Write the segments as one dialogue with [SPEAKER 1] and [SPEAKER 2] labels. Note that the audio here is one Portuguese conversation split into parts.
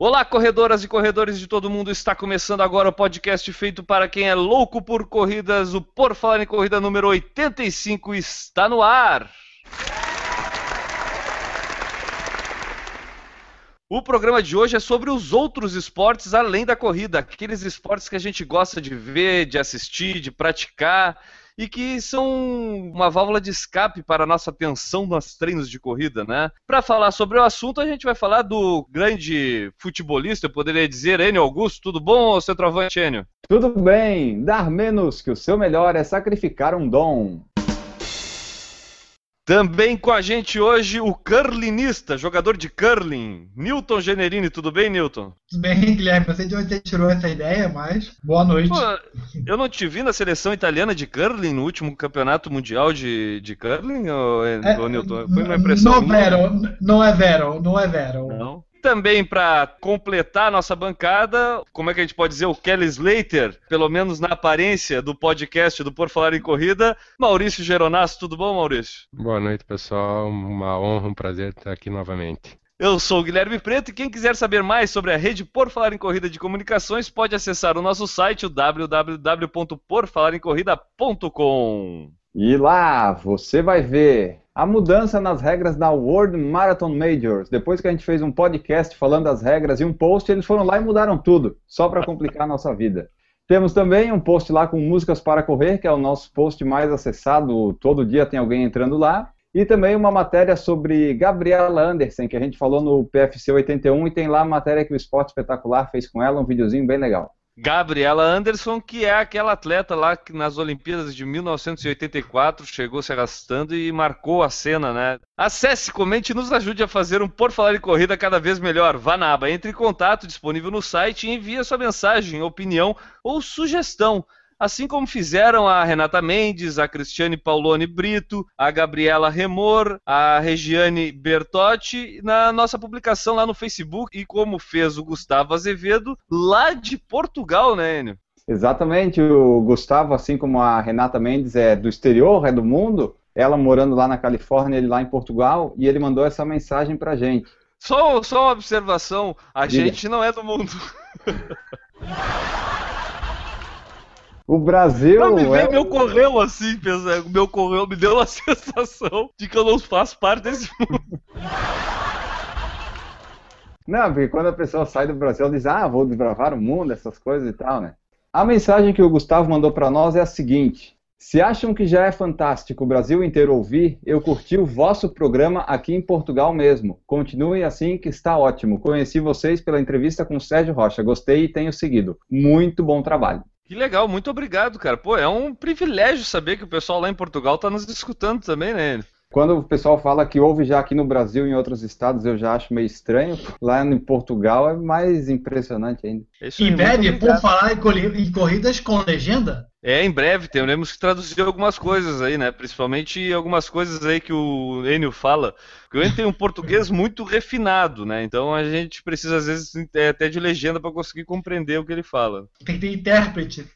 [SPEAKER 1] Olá, corredoras e corredores de todo mundo. Está começando agora o podcast feito para quem é louco por corridas. O Por Falar em Corrida número 85 está no ar. O programa de hoje é sobre os outros esportes além da corrida, aqueles esportes que a gente gosta de ver, de assistir, de praticar e que são uma válvula de escape para a nossa atenção nos treinos de corrida, né? Para falar sobre o assunto, a gente vai falar do grande futebolista, eu poderia dizer, Enio Augusto. Tudo bom, centroavante Enio?
[SPEAKER 2] Tudo bem, dar menos que o seu melhor é sacrificar um dom.
[SPEAKER 1] Também com a gente hoje o curlinista, jogador de curling, Newton Generini. Tudo bem, Newton?
[SPEAKER 3] Tudo bem, Guilherme. Não sei de onde você tirou essa ideia, mas boa noite.
[SPEAKER 1] Pô, eu não te vi na seleção italiana de curling no último campeonato mundial de, de curling, ou,
[SPEAKER 3] É,
[SPEAKER 1] ou Newton? Foi uma impressão
[SPEAKER 3] Não,
[SPEAKER 1] minha?
[SPEAKER 3] vero, não é vero, não é vero.
[SPEAKER 1] Não também, para completar a nossa bancada, como é que a gente pode dizer, o Kelly Slater, pelo menos na aparência do podcast do Por Falar em Corrida, Maurício Geronasso. Tudo bom, Maurício?
[SPEAKER 4] Boa noite, pessoal. Uma honra, um prazer estar aqui novamente.
[SPEAKER 1] Eu sou o Guilherme Preto e quem quiser saber mais sobre a rede Por Falar em Corrida de Comunicações pode acessar o nosso site www.porfalaremcorrida.com.
[SPEAKER 2] E lá você vai ver a mudança nas regras da World Marathon Majors. Depois que a gente fez um podcast falando das regras e um post, eles foram lá e mudaram tudo, só para complicar a nossa vida. Temos também um post lá com músicas para correr, que é o nosso post mais acessado. Todo dia tem alguém entrando lá. E também uma matéria sobre Gabriela Anderson, que a gente falou no PFC 81, e tem lá a matéria que o Esporte Espetacular fez com ela, um videozinho bem legal.
[SPEAKER 1] Gabriela Anderson, que é aquela atleta lá que nas Olimpíadas de 1984 chegou se arrastando e marcou a cena, né? Acesse, comente e nos ajude a fazer um Por Falar em Corrida cada vez melhor. Vá na aba Entre em Contato, disponível no site, e envie sua mensagem, opinião ou sugestão. Assim como fizeram a Renata Mendes, a Cristiane Paulone Brito, a Gabriela Remor, a Regiane Bertotti, na nossa publicação lá no Facebook, e como fez o Gustavo Azevedo, lá de Portugal, né, Enio?
[SPEAKER 2] Exatamente, o Gustavo, assim como a Renata Mendes, é do exterior, é do mundo, ela morando lá na Califórnia, ele lá em Portugal, e ele mandou essa mensagem pra gente.
[SPEAKER 1] Só, só uma observação, a
[SPEAKER 2] Diga.
[SPEAKER 1] gente não é do mundo.
[SPEAKER 2] O Brasil.
[SPEAKER 1] Não, me,
[SPEAKER 2] é
[SPEAKER 1] veio, me ocorreu assim, pensando, me ocorreu, me deu a sensação de que eu não faço parte desse mundo.
[SPEAKER 2] Não, porque quando a pessoa sai do Brasil, ela diz, ah, vou desbravar o mundo, essas coisas e tal, né? A mensagem que o Gustavo mandou pra nós é a seguinte: se acham que já é fantástico o Brasil inteiro ouvir, eu curti o vosso programa aqui em Portugal mesmo. Continuem assim que está ótimo. Conheci vocês pela entrevista com o Sérgio Rocha, gostei e tenho seguido. Muito bom trabalho.
[SPEAKER 1] Que legal, muito obrigado, cara. Pô, é um privilégio saber que o pessoal lá em Portugal tá nos escutando também, né?
[SPEAKER 2] Quando o pessoal fala que ouve já aqui no Brasil e em outros estados, eu já acho meio estranho. Lá em Portugal é mais impressionante ainda.
[SPEAKER 1] É isso
[SPEAKER 3] breve,
[SPEAKER 1] obrigado.
[SPEAKER 3] por falar em corridas com legenda,
[SPEAKER 1] É, em breve, teremos que traduzir algumas coisas aí, né? Principalmente algumas coisas aí que o Enio fala. Porque o Enio tem um português muito refinado, né? Então a gente precisa, às vezes, é, até de legenda para conseguir compreender o que ele fala.
[SPEAKER 3] tem que ter intérprete.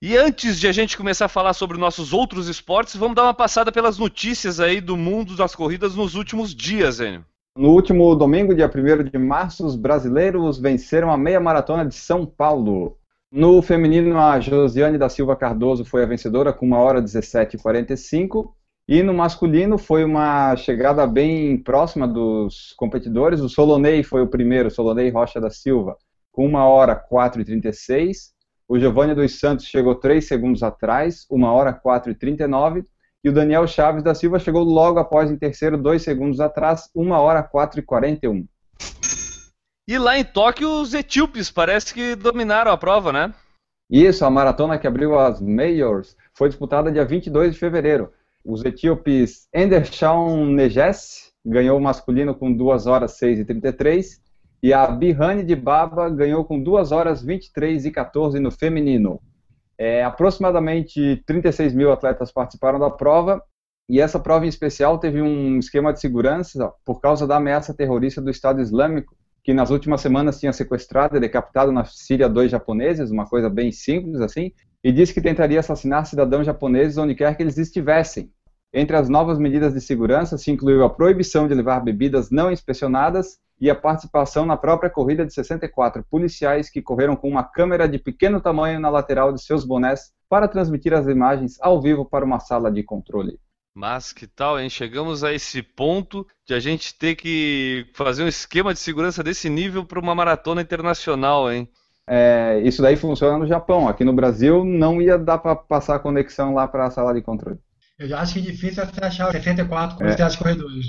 [SPEAKER 1] E antes de a gente começar a falar sobre nossos outros esportes, vamos dar uma passada pelas notícias aí do mundo das corridas nos últimos dias, Enio.
[SPEAKER 2] No último domingo, dia 1 de março, os brasileiros venceram a meia maratona de São Paulo. No feminino, a Josiane da Silva Cardoso foi a vencedora com 1 hora 17 e 45. E no masculino foi uma chegada bem próxima dos competidores. O Solonei foi o primeiro, Solonei Rocha da Silva, com 1 hora 4 e 36. O Giovanni dos Santos chegou 3 segundos atrás, 1 hora 4 e 39. E o Daniel Chaves da Silva chegou logo após em terceiro, 2 segundos atrás, 1 hora 4 e 41.
[SPEAKER 1] E lá em Tóquio, os etíopes parece que dominaram a prova, né?
[SPEAKER 2] Isso, a maratona que abriu as Majors foi disputada dia 22 de fevereiro. Os etíopes Endershawn Neges ganhou o masculino com 2 horas 6 e 33 e a Bihane de Baba ganhou com 2 horas 23 e 14 no feminino. É, aproximadamente 36 mil atletas participaram da prova e essa prova em especial teve um esquema de segurança por causa da ameaça terrorista do Estado Islâmico, que nas últimas semanas tinha sequestrado e decapitado na Síria dois japoneses, uma coisa bem simples assim, e disse que tentaria assassinar cidadãos japoneses onde quer que eles estivessem. Entre as novas medidas de segurança se incluiu a proibição de levar bebidas não inspecionadas e a participação na própria corrida de 64 policiais que correram com uma câmera de pequeno tamanho na lateral de seus bonés para transmitir as imagens ao vivo para uma sala de controle.
[SPEAKER 1] Mas que tal, hein? Chegamos a esse ponto de a gente ter que fazer um esquema de segurança desse nível para uma maratona internacional, hein?
[SPEAKER 2] É, isso daí funciona no Japão. Aqui no Brasil não ia dar para passar a conexão lá para a sala de controle.
[SPEAKER 3] Eu já acho que é difícil você achar 64 com é. corredores.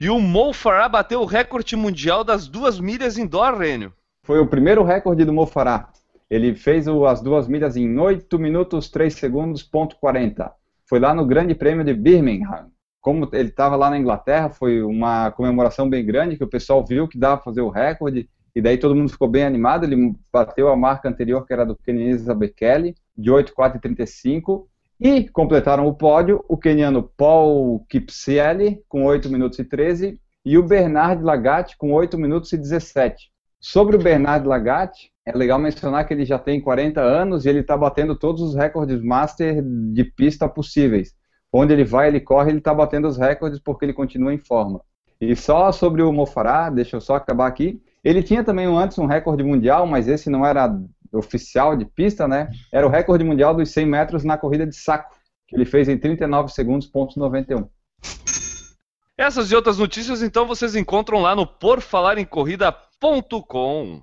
[SPEAKER 1] E o Mo Farah bateu o recorde mundial das duas milhas indoor, Rênio.
[SPEAKER 2] Foi o primeiro recorde do Mo Farah. Ele fez o, as duas milhas em 8 minutos 3 segundos, ponto 40. Foi lá no Grande Prêmio de Birmingham. Como ele estava lá na Inglaterra, foi uma comemoração bem grande, que o pessoal viu que dava para fazer o recorde, e daí todo mundo ficou bem animado. Ele bateu a marca anterior, que era do Kenenisa Bekele, de 8,435, e completaram o pódio o keniano Paul Kipsiele, com 8 minutos e 13, e o Bernard Lagat, com 8 minutos e 17. Sobre o Bernard Lagat, é legal mencionar que ele já tem 40 anos e ele está batendo todos os recordes master de pista possíveis. Onde ele vai, ele corre, ele está batendo os recordes porque ele continua em forma. E só sobre o Mofará, deixa eu só acabar aqui. Ele tinha também antes um recorde mundial, mas esse não era oficial de pista, né? Era o recorde mundial dos 100 metros na corrida de saco, que ele fez em 39 segundos, ponto 91.
[SPEAKER 1] Essas e outras notícias, então, vocês encontram lá no porfalarencorrida.com.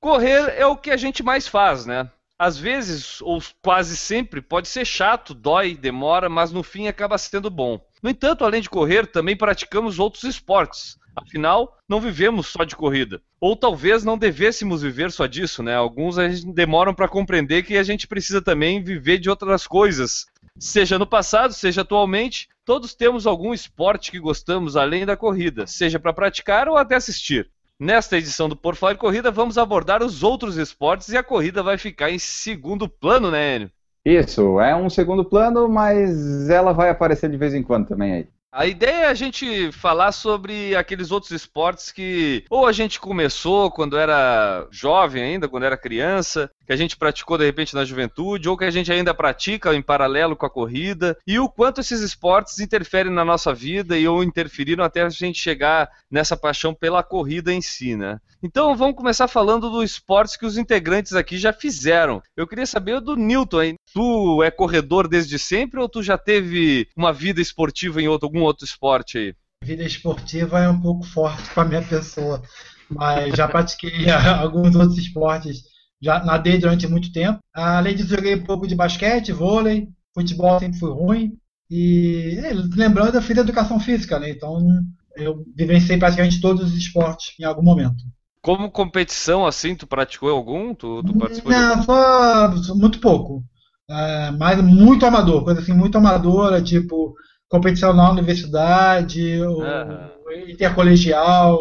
[SPEAKER 1] Correr é o que a gente mais faz, né? Às vezes, ou quase sempre, pode ser chato, dói, demora, mas no fim acaba sendo bom. No entanto, além de correr, também praticamos outros esportes. Afinal, não vivemos só de corrida. Ou talvez não devêssemos viver só disso, né? Alguns a gente demoram para compreender que a gente precisa também viver de outras coisas. Seja no passado, seja atualmente, todos temos algum esporte que gostamos além da corrida, seja para praticar ou até assistir. Nesta edição do Por Falar Corrida, vamos abordar os outros esportes e a corrida vai ficar em segundo plano, né, Enio?
[SPEAKER 2] Isso, é um segundo plano, mas ela vai aparecer de vez em quando também aí.
[SPEAKER 1] A ideia é a gente falar sobre aqueles outros esportes que ou a gente começou quando era jovem ainda, quando era criança, que a gente praticou de repente na juventude, ou que a gente ainda pratica em paralelo com a corrida, e o quanto esses esportes interferem na nossa vida e ou interferiram até a gente chegar nessa paixão pela corrida em si, né? Então vamos começar falando dos esportes que os integrantes aqui já fizeram. Eu queria saber do Newton, hein? Tu é corredor desde sempre ou tu já teve uma vida esportiva em outro, algum outro esporte aí?
[SPEAKER 3] Vida esportiva é um pouco forte para minha pessoa, mas já pratiquei alguns outros esportes, já nadei durante muito tempo. Além disso, joguei um pouco de basquete, vôlei, futebol sempre fui ruim. E lembrando, eu fiz educação física, né? Então eu vivenciei praticamente todos os esportes em algum momento.
[SPEAKER 1] Como competição, assim, tu praticou algum? Tu, tu
[SPEAKER 3] participou Não, só muito pouco. É, mas muito amador, coisa assim, muito amadora, tipo competição na universidade, uhum. intercolegial,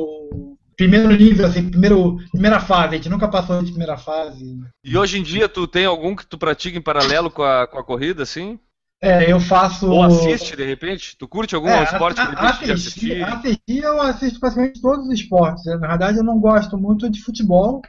[SPEAKER 3] primeiro nível, assim, primeiro, primeira fase, a gente nunca passou de primeira fase.
[SPEAKER 1] E hoje em dia tu tem algum que tu pratica em paralelo com a, com a corrida, assim?
[SPEAKER 3] É, eu faço.
[SPEAKER 1] Ou assiste de repente? Tu curte algum é, esporte que de repente
[SPEAKER 3] assistir, assistir? eu assisto praticamente todos os esportes. Na verdade, eu não gosto muito de futebol.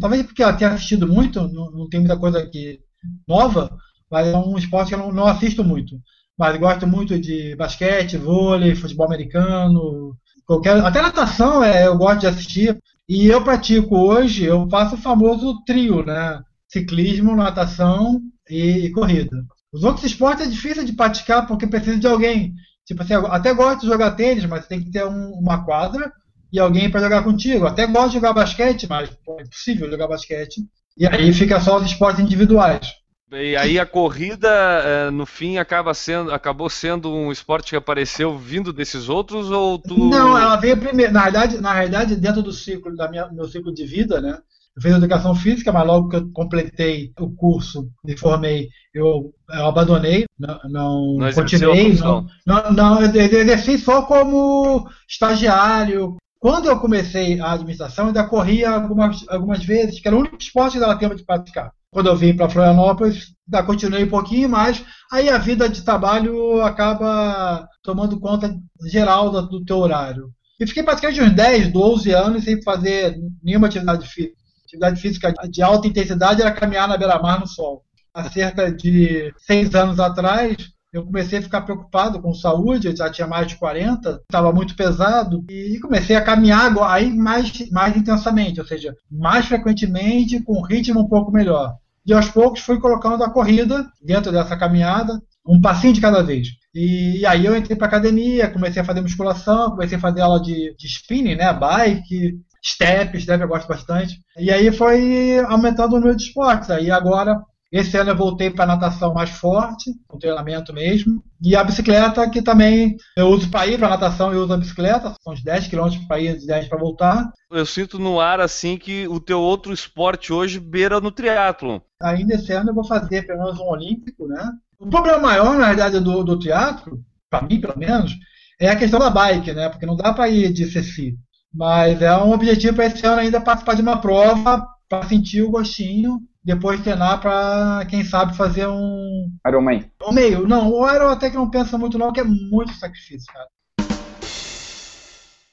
[SPEAKER 3] Talvez porque eu tenha assistido muito, não, não tem muita coisa aqui nova, mas é um esporte que eu não, não assisto muito mas gosto muito de basquete, vôlei, futebol americano, qualquer, até natação é, eu gosto de assistir. E eu pratico hoje, eu faço o famoso trio, né? Ciclismo, natação e, e corrida. Os outros esportes é difícil de praticar porque precisa de alguém. Tipo assim, até gosto de jogar tênis, mas tem que ter um, uma quadra e alguém para jogar contigo. Até gosto de jogar basquete, mas pô, é impossível jogar basquete. E aí fica só os esportes individuais.
[SPEAKER 1] E aí a corrida, é, no fim, acaba sendo, acabou sendo um esporte que apareceu vindo desses outros ou tu...
[SPEAKER 3] Não, ela veio primeiro. Na verdade, na verdade dentro do ciclo da minha, meu ciclo de vida, né? Eu fiz educação física, mas logo que eu completei o curso, me formei, eu, eu abandonei, não, não, não continuei, não, não, não, eu exerci só como estagiário, Quando eu comecei a administração, ainda corria algumas, algumas vezes, que era o único esporte que dava tempo de praticar. Quando eu vim para Florianópolis, ainda continuei um pouquinho mais, aí a vida de trabalho acaba tomando conta geral do, do teu horário. E fiquei praticamente uns 10, 12 anos sem fazer nenhuma atividade física. Atividade física de alta intensidade era caminhar na beira-mar no sol. Há cerca de seis anos atrás, eu comecei a ficar preocupado com saúde, eu já tinha mais de 40, estava muito pesado, e comecei a caminhar aí mais, mais intensamente, ou seja, mais frequentemente, com um ritmo um pouco melhor. E aos poucos fui colocando a corrida dentro dessa caminhada, um passinho de cada vez. E, aí eu entrei para academia, comecei a fazer musculação, comecei a fazer aula de, de spinning, né, bike, step, step eu gosto bastante. E aí foi aumentando o número de esportes. Aí agora esse ano eu voltei para natação mais forte, com treinamento mesmo. E a bicicleta, que também eu uso para ir para natação, eu uso a bicicleta, são uns 10 km para ir e 10 para voltar.
[SPEAKER 1] Eu sinto no ar assim que o teu outro esporte hoje beira no triatlo.
[SPEAKER 3] Ainda esse ano eu vou fazer pelo menos um olímpico, né? O problema maior, na verdade, do, do teatro, para mim pelo menos, é a questão da bike, né? Porque não dá para ir de CC. Mas é um objetivo para esse ano ainda participar de uma prova para sentir o gostinho depois treinar para, quem sabe, fazer um.
[SPEAKER 2] Ironman.
[SPEAKER 3] Um meio. Não, o Iron até que não pensa muito, não, que é muito sacrifício, cara.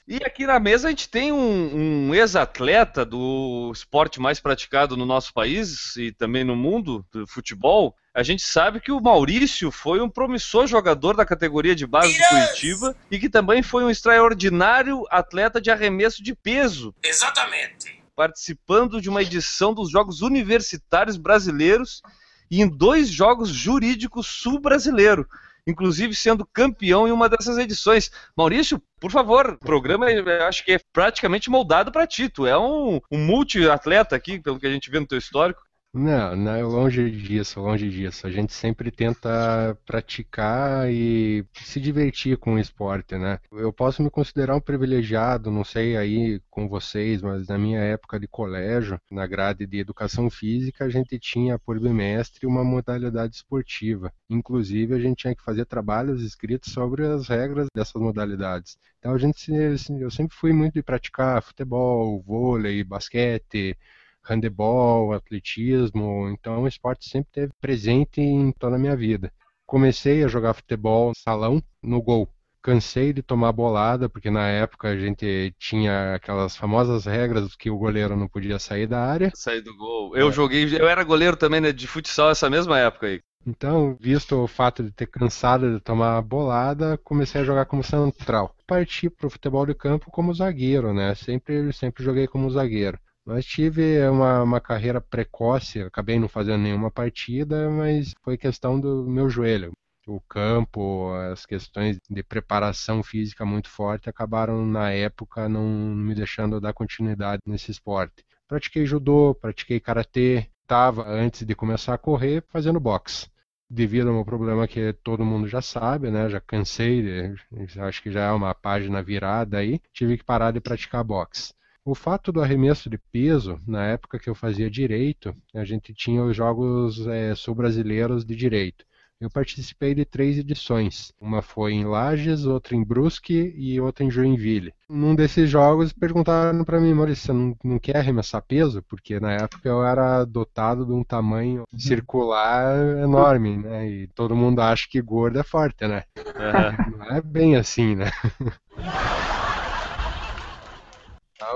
[SPEAKER 1] E aqui na mesa a gente tem um, um ex-atleta do esporte mais praticado no nosso país e também no mundo, do futebol. A gente sabe que o Maurício foi um promissor jogador da categoria de base do Curitiba e que também foi um extraordinário atleta de arremesso de peso.
[SPEAKER 5] Exatamente
[SPEAKER 1] participando de uma edição dos Jogos Universitários Brasileiros e em dois Jogos Jurídicos Sul-Brasileiro, inclusive sendo campeão em uma dessas edições. Maurício, por favor, o programa acho que é praticamente moldado para ti. Tu é um, um multi-atleta aqui, pelo que a gente vê no teu histórico.
[SPEAKER 4] Não, não, é longe disso, longe disso. A gente sempre tenta praticar e se divertir com o esporte, né? Eu posso me considerar um privilegiado, não sei aí com vocês, mas na minha época de colégio, na grade de educação física, a gente tinha por bimestre uma modalidade esportiva. Inclusive, a gente tinha que fazer trabalhos escritos sobre as regras dessas modalidades. Então, a gente, eu sempre fui muito de praticar futebol, vôlei, basquete handebol, atletismo, então o esporte sempre esteve presente em toda a minha vida. Comecei a jogar futebol salão no gol. Cansei de tomar bolada, porque na época a gente tinha aquelas famosas regras que o goleiro não podia sair da área.
[SPEAKER 1] Sair do gol. Eu é. joguei, eu era goleiro também né, de futsal essa mesma época aí.
[SPEAKER 4] Então, visto o fato de ter cansado de tomar bolada, comecei a jogar como central. Parti para o futebol de campo como zagueiro, né? Sempre, sempre joguei como zagueiro. Mas tive uma, uma carreira precoce, acabei não fazendo nenhuma partida, mas foi questão do meu joelho. O campo, as questões de preparação física muito forte acabaram na época não me deixando dar continuidade nesse esporte. Pratiquei judô, pratiquei karatê, estava antes de começar a correr fazendo boxe devido a um problema que todo mundo já sabe, né? Já cansei, acho que já é uma página virada aí, tive que parar de praticar boxe. O fato do arremesso de peso, na época que eu fazia direito, a gente tinha os jogos é, sul-brasileiros de direito. Eu participei de três edições. Uma foi em Lages, outra em Brusque e outra em Joinville. Num desses jogos perguntaram para mim, Maurício, você não, não, quer arremessar peso? Porque na época eu era dotado de um tamanho uhum. circular enorme, né? E todo mundo acha que gordo é forte, né? Uhum. Não é bem assim, né?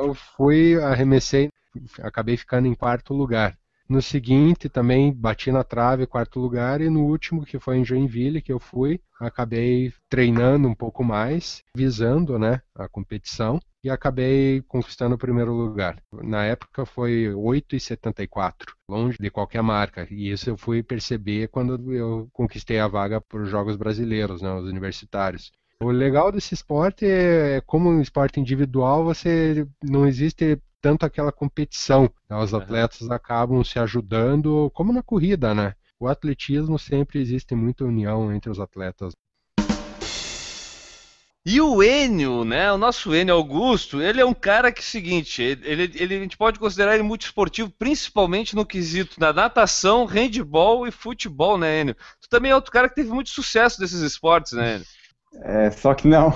[SPEAKER 4] Eu fui, arremessei, acabei ficando em quarto lugar. No seguinte, também bati na trave, quarto lugar, e no último, que foi em Joinville, que eu fui, acabei treinando um pouco mais, visando né, a competição, e acabei conquistando o primeiro lugar. Na época foi 8,74, longe de qualquer marca, e isso eu fui perceber quando eu conquistei a vaga para os Jogos Brasileiros, né, os universitários. O legal desse esporte é, como um esporte individual, você não existe tanto aquela competição. Né? Os atletas acabam se ajudando, como na corrida, né? O atletismo sempre existe muita união entre os atletas.
[SPEAKER 1] E o Enio, né? O nosso Enio Augusto, ele é um cara que, seguinte, ele, ele, a gente pode considerar ele muito esportivo, principalmente no quesito da natação, handball e futebol, né, Enio? Tu também é outro cara que teve muito sucesso desses esportes, né, Enio?
[SPEAKER 2] É, só que não.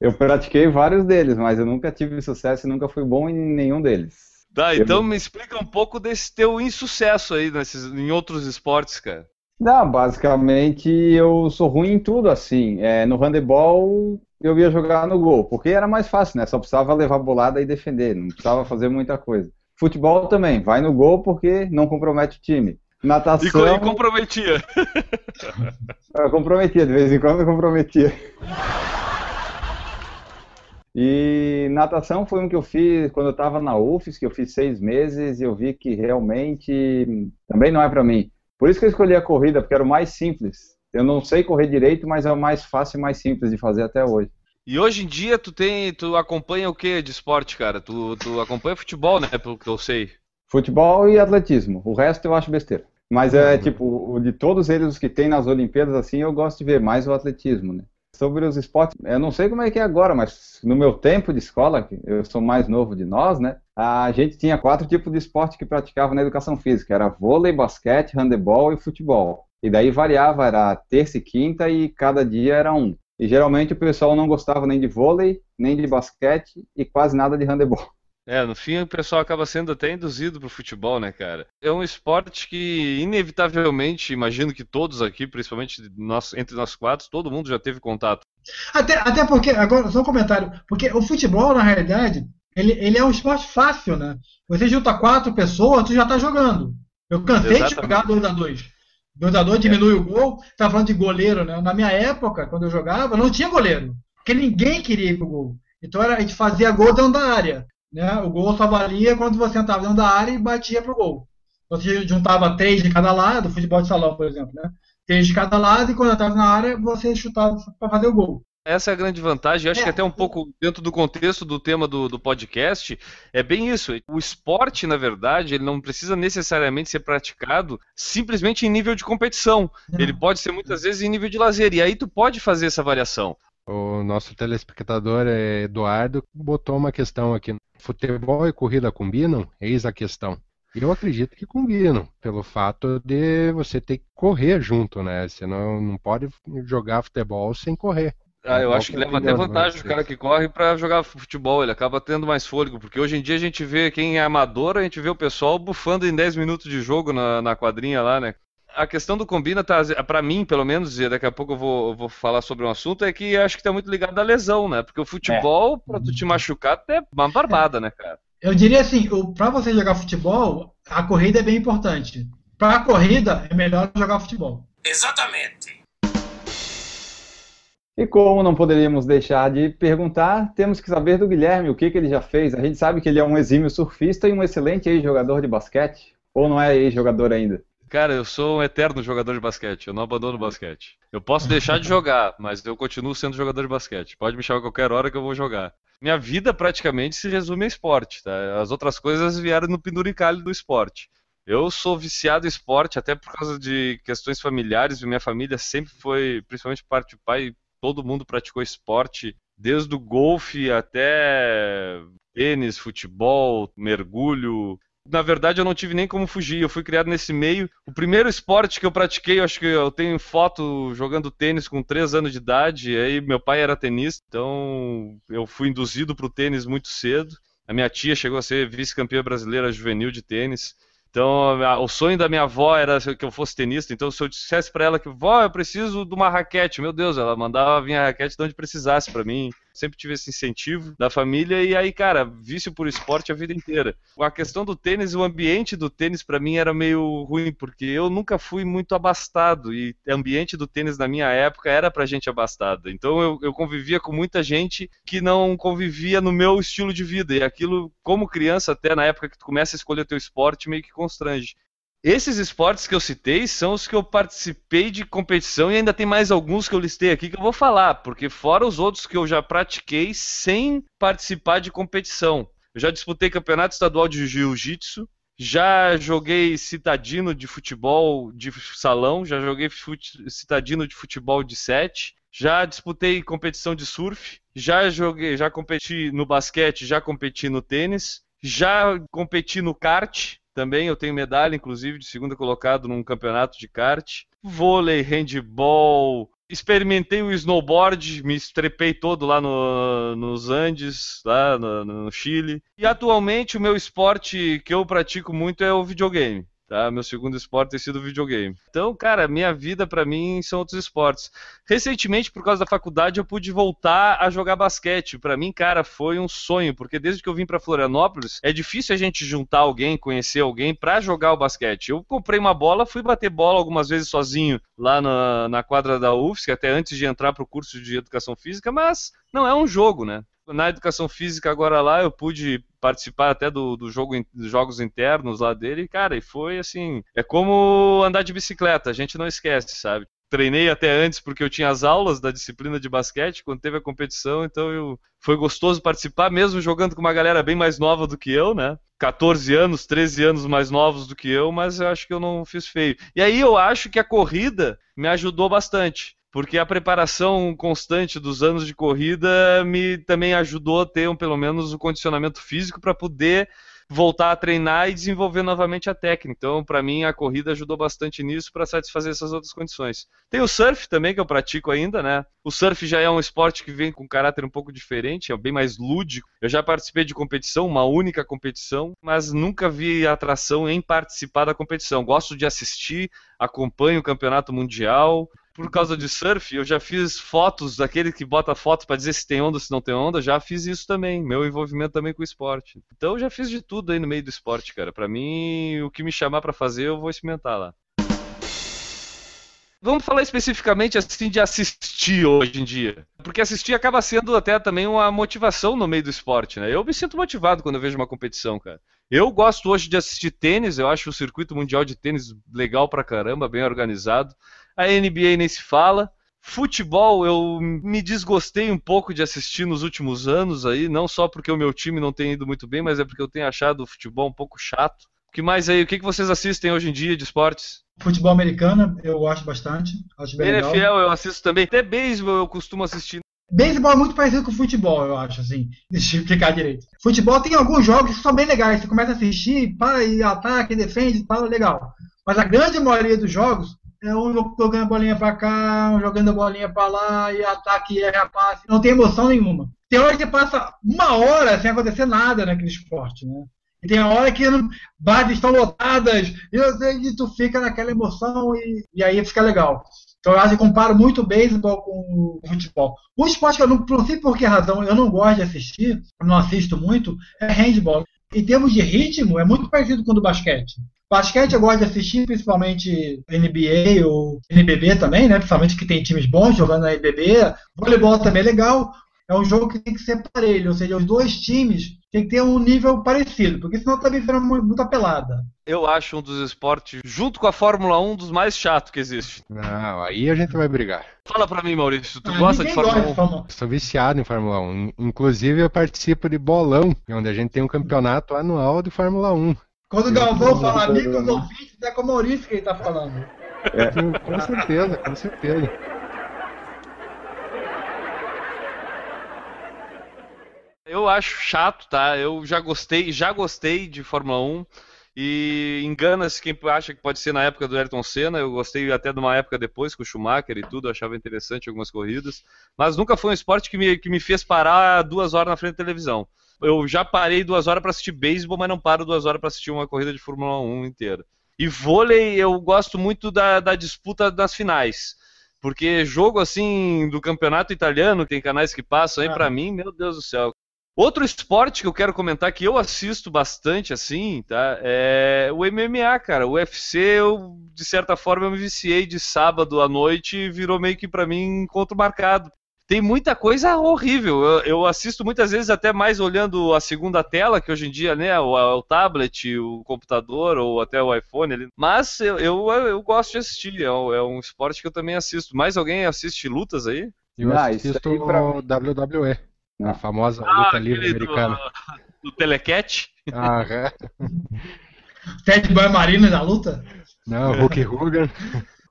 [SPEAKER 2] Eu pratiquei vários deles, mas eu nunca tive sucesso e nunca fui bom em nenhum deles.
[SPEAKER 1] Tá, então me explica um pouco desse teu insucesso aí nesses, em outros esportes, cara.
[SPEAKER 2] Não, basicamente eu sou ruim em tudo, assim. É, no handebol eu ia jogar no gol, porque era mais fácil, né? Só precisava levar bolada e defender, não precisava fazer muita coisa. Futebol também, vai no gol porque não compromete o time. Natação.
[SPEAKER 1] E, e comprometia.
[SPEAKER 2] Eu comprometia, de vez em quando eu comprometia. E natação foi um que eu fiz quando eu estava na UFES, que eu fiz seis meses, e eu vi que realmente também não é para mim. Por isso que eu escolhi a corrida, porque era o mais simples. Eu não sei correr direito, mas é o mais fácil e mais simples de fazer até hoje.
[SPEAKER 1] E hoje em dia tu tem, tu acompanha o que de esporte, cara? Tu, tu acompanha futebol, né? Pelo que eu sei.
[SPEAKER 2] Futebol e atletismo. O resto eu acho besteira. Mas é tipo, de todos eles os que tem nas Olimpíadas, assim, eu gosto de ver mais o atletismo, né? Sobre os esportes, eu não sei como é que é agora, mas no meu tempo de escola, eu sou mais novo de nós, né? A gente tinha quatro tipos de esporte que praticava na educação física: era vôlei, basquete, handebol e futebol. E daí variava, era terça e quinta e cada dia era um. E geralmente o pessoal não gostava nem de vôlei, nem de basquete e quase nada de handebol.
[SPEAKER 1] É, no fim o pessoal acaba sendo até induzido pro futebol, né, cara? É um esporte que, inevitavelmente, imagino que todos aqui, principalmente nós, entre nós quatro, todo mundo já teve contato.
[SPEAKER 3] Até, até porque, agora só um comentário, porque o futebol, na realidade, ele, ele é um esporte fácil, né? Você junta quatro pessoas, tu já tá jogando. Eu cansei Exatamente. de jogar 2 a 2 2 a 2 diminui é. o gol, tá falando de goleiro, né? Na minha época, quando eu jogava, não tinha goleiro. Porque ninguém queria ir pro gol. Então era, a gente fazia gol dentro da área. Né? O gol só valia quando você entrava dentro da área e batia pro gol. Você juntava três de cada lado, futebol de salão, por exemplo, né? Três de cada lado e quando entrava na área você chutava para fazer o gol.
[SPEAKER 1] Essa é a grande vantagem. Eu acho é. que até um pouco dentro do contexto do tema do, do, podcast, é bem isso. O esporte, na verdade, ele não precisa necessariamente ser praticado simplesmente em nível de competição. Não. Ele pode ser muitas vezes em nível de lazer. E aí tu pode fazer essa variação.
[SPEAKER 4] O nosso telespectador Eduardo botou uma questão aqui. Futebol e corrida combinam? Eis a questão. Eu acredito que combinam, pelo fato de você ter que correr junto, né? Você não, não pode jogar futebol sem correr.
[SPEAKER 1] Ah, eu acho que leva até vantagem o cara que corre para jogar futebol, ele acaba tendo mais fôlego, porque hoje em dia a gente vê quem é amador, a gente vê o pessoal bufando em 10 minutos de jogo na, na quadrinha lá, né? A questão do combina tá, para mim, pelo menos, e daqui a pouco eu vou, eu vou falar sobre um assunto, é que acho que tá muito ligado à lesão, né? Porque o futebol, é. pra tu te machucar, é uma barbada, né, cara?
[SPEAKER 3] Eu diria assim, para você jogar futebol, a corrida é bem importante. Para a corrida, é melhor jogar futebol.
[SPEAKER 6] Exatamente.
[SPEAKER 2] E como não poderíamos deixar de perguntar, temos que saber do Guilherme o que, que ele já fez. A gente sabe que ele é um exímio surfista e um excelente ex-jogador de basquete. Ou não é ex-jogador ainda?
[SPEAKER 1] Cara, eu sou um eterno jogador de basquete, eu não abandono o basquete. Eu posso deixar de jogar, mas eu continuo sendo jogador de basquete. Pode me chamar a qualquer hora que eu vou jogar. Minha vida praticamente se resume a esporte, tá? As outras coisas vieram no penduricalho do esporte. Eu sou viciado em esporte, até por causa de questões familiares. Minha família sempre foi, principalmente parte de pai, todo mundo praticou esporte, desde o golfe até tênis, futebol, mergulho, na verdade, eu não tive nem como fugir. Eu fui criado nesse meio. O primeiro esporte que eu pratiquei, eu acho que eu tenho foto jogando tênis com 3 anos de idade. Aí meu pai era tenista, então eu fui induzido para o tênis muito cedo. A minha tia chegou a ser vice-campeã brasileira juvenil de tênis. Então, o sonho da minha avó era que eu fosse tenista. Então, se eu dissesse para ela que, vó, eu preciso de uma raquete, meu Deus, ela mandava vir a raquete de onde precisasse para mim. Sempre tive esse incentivo da família e aí, cara, vício por esporte a vida inteira. A questão do tênis, o ambiente do tênis para mim era meio ruim, porque eu nunca fui muito abastado e o ambiente do tênis na minha época era pra gente abastada. Então, eu, eu convivia com muita gente que não convivia no meu estilo de vida. E aquilo, como criança, até na época que tu começa a escolher o teu esporte, meio que constrange. Esses esportes que eu citei são os que eu participei de competição e ainda tem mais alguns que eu listei aqui que eu vou falar, porque fora os outros que eu já pratiquei sem participar de competição. Eu já disputei campeonato estadual de jiu-jitsu, já joguei citadino de futebol de salão, já joguei citadino de futebol de sete, já disputei competição de surf, já joguei, já competi no basquete, já competi no tênis, já competi no kart, também eu tenho medalha, inclusive, de segunda colocado num campeonato de kart. Vôlei, handball, experimentei o snowboard, me estrepei todo lá no, nos Andes, lá no, no Chile. E atualmente o meu esporte que eu pratico muito é o videogame. Tá? Meu segundo esporte tem sido videogame. Então, cara, minha vida para mim são outros esportes. Recentemente, por causa da faculdade, eu pude voltar a jogar basquete. Para mim, cara, foi um sonho, porque desde que eu vim para Florianópolis, é difícil a gente juntar alguém, conhecer alguém para jogar o basquete. Eu comprei uma bola, fui bater bola algumas vezes sozinho lá na, na quadra da UFSC, até antes de entrar para o curso de educação física, mas não é um jogo, né? Na educação física agora lá, eu pude participar até do, do jogo, dos jogos internos lá dele, cara, e foi assim, é como andar de bicicleta, a gente não esquece, sabe? Treinei até antes porque eu tinha as aulas da disciplina de basquete quando teve a competição, então eu, foi gostoso participar, mesmo jogando com uma galera bem mais nova do que eu, né? 14 anos, 13 anos mais novos do que eu, mas eu acho que eu não fiz feio. E aí eu acho que a corrida me ajudou bastante porque a preparação constante dos anos de corrida me também ajudou a ter um, pelo menos o um condicionamento físico para poder voltar a treinar e desenvolver novamente a técnica. Então, para mim, a corrida ajudou bastante nisso para satisfazer essas outras condições. Tem o surf também que eu pratico ainda, né? O surf já é um esporte que vem com caráter um pouco diferente, é bem mais lúdico. Eu já participei de competição, uma única competição, mas nunca vi atração em participar da competição. Gosto de assistir, acompanho o campeonato mundial, por causa de surf, eu já fiz fotos daquele que bota foto para dizer se tem onda se não tem onda, já fiz isso também, meu envolvimento também com o esporte. Então eu já fiz de tudo aí no meio do esporte, cara. Para mim, o que me chamar para fazer, eu vou experimentar lá. Vamos falar especificamente assim de assistir hoje em dia. Porque assistir acaba sendo até também uma motivação no meio do esporte, né? Eu me sinto motivado quando eu vejo uma competição, cara. Eu gosto hoje de assistir tênis, eu acho o circuito mundial de tênis legal pra caramba, bem organizado. A NBA nem se fala. Futebol, eu me desgostei um pouco de assistir nos últimos anos aí, não só porque o meu time não tem ido muito bem, mas é porque eu tenho achado o futebol um pouco chato. O que mais aí? O que vocês assistem hoje em dia de esportes?
[SPEAKER 3] Futebol americano, eu gosto bastante. Acho bem
[SPEAKER 1] NFL
[SPEAKER 3] legal.
[SPEAKER 1] eu assisto também. Até beisebol eu costumo assistir.
[SPEAKER 3] Beisebol é muito parecido com futebol, eu acho, assim. Deixa eu explicar direito. Futebol tem alguns jogos que são bem legais. Você começa a assistir, para e ataque, defende tal, legal. Mas a grande maioria dos jogos é um jogando a bolinha para cá, um jogando a bolinha para lá, e ataque e passe. Não tem emoção nenhuma. Tem hora que você passa uma hora sem acontecer nada naquele esporte, né? E tem hora que bases estão lotadas, e, e tu fica naquela emoção e, e aí fica legal. Então eu acho que comparo muito o beisebol com o futebol. O esporte que eu não, não sei por que razão eu não gosto de assistir, não assisto muito, é handball. Em termos de ritmo, é muito parecido com o do basquete. Basquete eu gosto de assistir, principalmente NBA ou NBB também, né? Principalmente que tem times bons jogando na NBB. Voleibol também é legal. É um jogo que tem que ser parelho, ou seja, os dois times tem que ter um nível parecido, porque senão também fica muita pelada.
[SPEAKER 1] Eu acho um dos esportes, junto com a Fórmula 1, dos mais chatos que existe.
[SPEAKER 4] Não, aí a gente vai brigar.
[SPEAKER 1] Fala pra mim, Maurício, tu ah, gosta de Fórmula 1? De Fórmula...
[SPEAKER 4] Sou viciado em Fórmula 1. Inclusive, eu participo de Bolão, onde a gente tem um campeonato anual de Fórmula 1.
[SPEAKER 3] Quando o Galvão fala amigos ouvintes, é com o Maurício que ele tá falando.
[SPEAKER 4] É. Com certeza, com certeza.
[SPEAKER 1] Eu acho chato, tá? Eu já gostei, já gostei de Fórmula 1. E engana-se quem acha que pode ser na época do Ayrton Senna. Eu gostei até de uma época depois com o Schumacher e tudo, achava interessante algumas corridas. Mas nunca foi um esporte que me, que me fez parar duas horas na frente da televisão eu já parei duas horas para assistir beisebol, mas não paro duas horas para assistir uma corrida de Fórmula 1 inteira. E vôlei, eu gosto muito da, da disputa das finais. Porque jogo assim do campeonato italiano, tem canais que passam aí, ah. para mim, meu Deus do céu. Outro esporte que eu quero comentar que eu assisto bastante assim, tá? É o MMA, cara. O UFC, eu de certa forma eu me viciei de sábado à noite e virou meio que para mim encontro marcado tem muita coisa horrível. Eu, eu, assisto muitas vezes até mais olhando a segunda tela, que hoje em dia, né, o, o tablet, o computador ou até o iPhone. Ali. Mas eu, eu, eu gosto de assistir, é, é, um esporte que eu também assisto. Mais alguém assiste lutas aí?
[SPEAKER 4] Eu ah, assisto o pra... WWE, a ah. famosa ah, luta livre americana.
[SPEAKER 1] Do, do Telecat?
[SPEAKER 4] Ah, é.
[SPEAKER 3] Ted Boy Marina da luta?
[SPEAKER 4] Não, Hulk Hogan.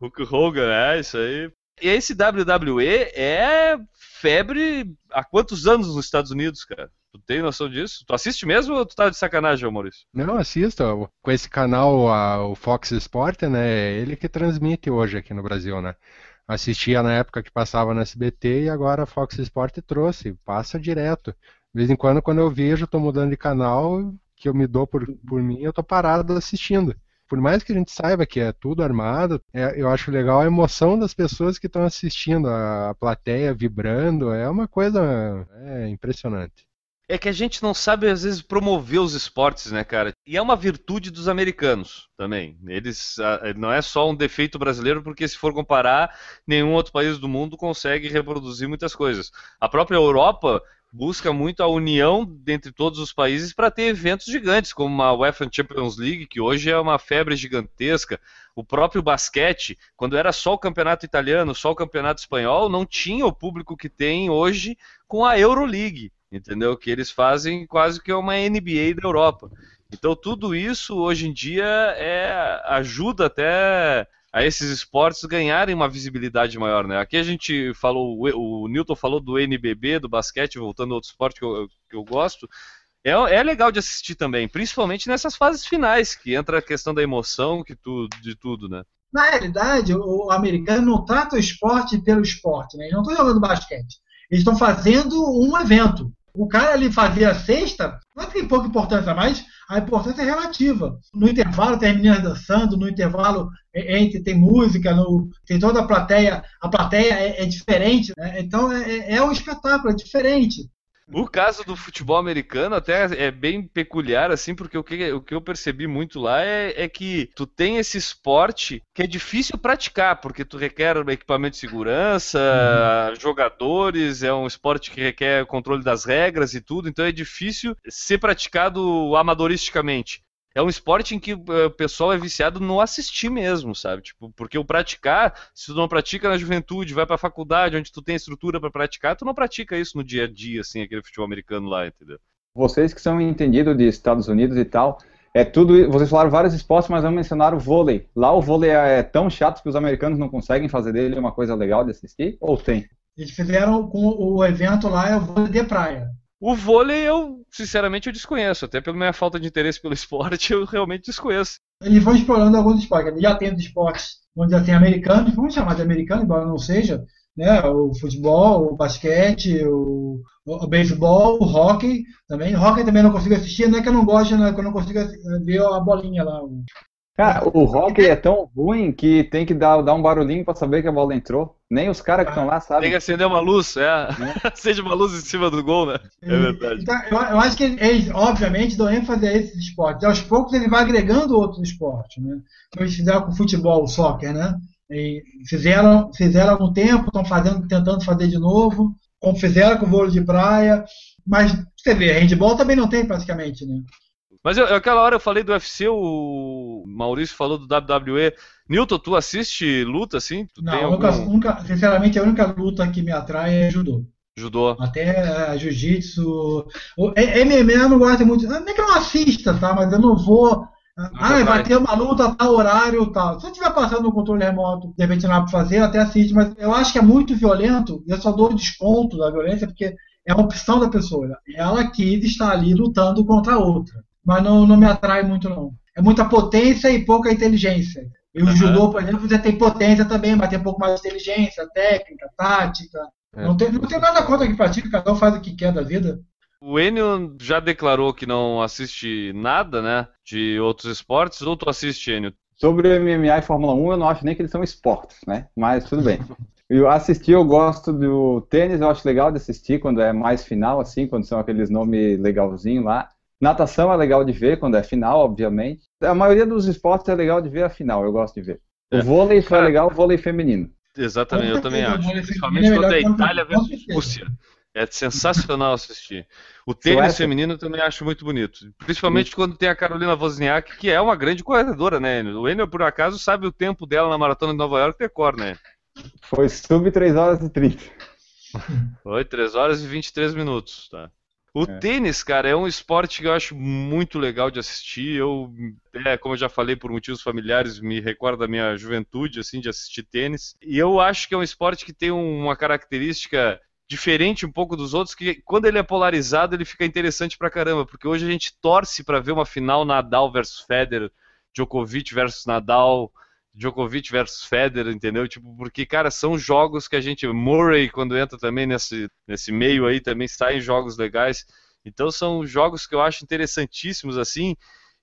[SPEAKER 1] Hulk Hogan, é, isso aí esse WWE é febre há quantos anos nos Estados Unidos, cara? Tu tem noção disso? Tu assiste mesmo ou tu tá de sacanagem, Maurício?
[SPEAKER 4] Não, assisto. Com esse canal, a, o Fox Sport, né? É ele que transmite hoje aqui no Brasil, né? assistia na época que passava no SBT e agora a Fox Sport trouxe, passa direto. De vez em quando, quando eu vejo, estou mudando de canal, que eu me dou por, por mim, eu tô parado assistindo. Por mais que a gente saiba que é tudo armado, é, eu acho legal a emoção das pessoas que estão assistindo, a plateia vibrando, é uma coisa é, impressionante.
[SPEAKER 1] É que a gente não sabe, às vezes, promover os esportes, né, cara? E é uma virtude dos americanos também. Eles não é só um defeito brasileiro, porque se for comparar, nenhum outro país do mundo consegue reproduzir muitas coisas. A própria Europa busca muito a união dentre todos os países para ter eventos gigantes, como a UEFA Champions League, que hoje é uma febre gigantesca. O próprio basquete, quando era só o campeonato italiano, só o campeonato espanhol, não tinha o público que tem hoje com a Euroleague entendeu? Que eles fazem quase que uma NBA da Europa. Então tudo isso hoje em dia é ajuda até a esses esportes ganharem uma visibilidade maior, né? Aqui a gente falou, o Newton falou do NBB, do basquete, voltando a outro esporte que eu, que eu gosto. É, é legal de assistir também, principalmente nessas fases finais, que entra a questão da emoção, que tu, de tudo, né?
[SPEAKER 3] Na realidade, o americano não trata o esporte pelo esporte, né? Eles não estão jogando basquete. Eles estão fazendo um evento. O cara ali fazia a sexta, não tem pouca importância, mas a importância é relativa. No intervalo tem dançando, no intervalo é, entre tem música, no, tem toda a plateia, a plateia é, é diferente, né? então é, é, é um espetáculo, é diferente.
[SPEAKER 1] O caso do futebol americano até é bem peculiar, assim, porque o que, o que eu percebi muito lá é, é que tu tem esse esporte que é difícil praticar, porque tu requer equipamento de segurança, uhum. jogadores, é um esporte que requer controle das regras e tudo, então é difícil ser praticado amadoristicamente é um esporte em que eh, o pessoal é viciado no assistir mesmo, sabe? Tipo, porque o praticar, se tu não pratica na juventude, vai pra faculdade, onde tu tem estrutura para praticar, tu não pratica isso no dia a dia, assim, aquele futebol americano lá, entendeu?
[SPEAKER 2] Vocês que são entendidos de Estados Unidos e tal, é tudo. Vocês falaram vários esportes, mas não mencionaram o vôlei. Lá o vôlei é tão chato que os americanos não conseguem fazer dele uma coisa legal de assistir? Ou tem?
[SPEAKER 3] Eles fizeram com o evento lá, é o vôlei de praia.
[SPEAKER 1] O vôlei eu, sinceramente, eu desconheço. Até pela minha falta de interesse pelo esporte, eu realmente desconheço.
[SPEAKER 3] Eles vão explorando alguns esportes. Já tem esportes onde já tem americanos, vamos chamar de americano, embora não seja, né? O futebol, o basquete, o, o, beisebol, o hockey também. O hockey também não consigo assistir, não é que eu não gosto, não é que eu não consigo ver a bolinha lá.
[SPEAKER 2] Cara, o hockey é tão ruim que tem que dar, dar um barulhinho para saber que a bola entrou. Nem os caras que estão lá sabem.
[SPEAKER 1] Tem que acender uma luz, é. é. Seja uma luz em cima do gol, né? É verdade.
[SPEAKER 3] Então, eu, eu, acho que eles, obviamente, dão ênfase a esses esportes. Aos poucos ele vai agregando outros esportes, né? Como eles fizeram com o futebol, o soccer, né? E fizeram, fizeram há algum tempo, estão fazendo, tentando fazer de novo, como fizeram com o vôlei de praia. Mas, você vê, handball também não tem praticamente, né?
[SPEAKER 1] Mas eu, aquela hora eu falei do UFC, o Maurício falou do WWE. Newton, tu assiste luta assim? Tu
[SPEAKER 3] não, nunca, algum... nunca, sinceramente, a única luta que me atrai é judô.
[SPEAKER 1] Judô.
[SPEAKER 3] Até uh, jiu-jitsu. MMA eu não gosto muito. Não é que eu não assista, tá? Mas eu não vou. ah, vai ter uma luta tal horário tal. Se eu estiver passando no controle remoto, de repente não dá pra fazer, eu até assisto, mas eu acho que é muito violento e eu só dou desconto da violência porque é uma opção da pessoa. Ela quis estar ali lutando contra a outra mas não, não me atrai muito não. É muita potência e pouca inteligência. E o uhum. judô, por exemplo, você tem potência também, mas tem um pouco mais de inteligência, técnica, tática. É. Não, tem, não tem nada contra que pratica, cada um faz o que quer da vida.
[SPEAKER 1] O Enio já declarou que não assiste nada, né, de outros esportes, ou tu assiste, Enio?
[SPEAKER 2] Sobre MMA e Fórmula 1, eu não acho nem que eles são esportes, né, mas tudo bem. Eu assisti, eu gosto do tênis, eu acho legal de assistir quando é mais final, assim, quando são aqueles nomes legalzinhos lá. Natação é legal de ver quando é final, obviamente. A maioria dos esportes é legal de ver a final, eu gosto de ver. O é. vôlei só é legal, o vôlei feminino.
[SPEAKER 1] Exatamente, eu também acho. Principalmente é quando é Itália versus Rússia. É sensacional assistir. O tênis Suécia. feminino também acho muito bonito. Principalmente Sim. quando tem a Carolina Wozniak, que é uma grande corredora, né? O Enio, por acaso, sabe o tempo dela na maratona de Nova York decor, né?
[SPEAKER 2] Foi sub 3 horas e 30.
[SPEAKER 1] Foi 3 horas e 23 minutos, tá? O é. tênis, cara, é um esporte que eu acho muito legal de assistir. Eu, é, como eu já falei, por motivos familiares, me recordo da minha juventude, assim, de assistir tênis. E eu acho que é um esporte que tem uma característica diferente um pouco dos outros, que quando ele é polarizado, ele fica interessante pra caramba, porque hoje a gente torce para ver uma final Nadal versus Federer, Djokovic versus Nadal, Djokovic versus Federer, entendeu? Tipo, porque, cara, são jogos que a gente. Murray, quando entra também nesse, nesse meio aí, também saem jogos legais. Então são jogos que eu acho interessantíssimos, assim.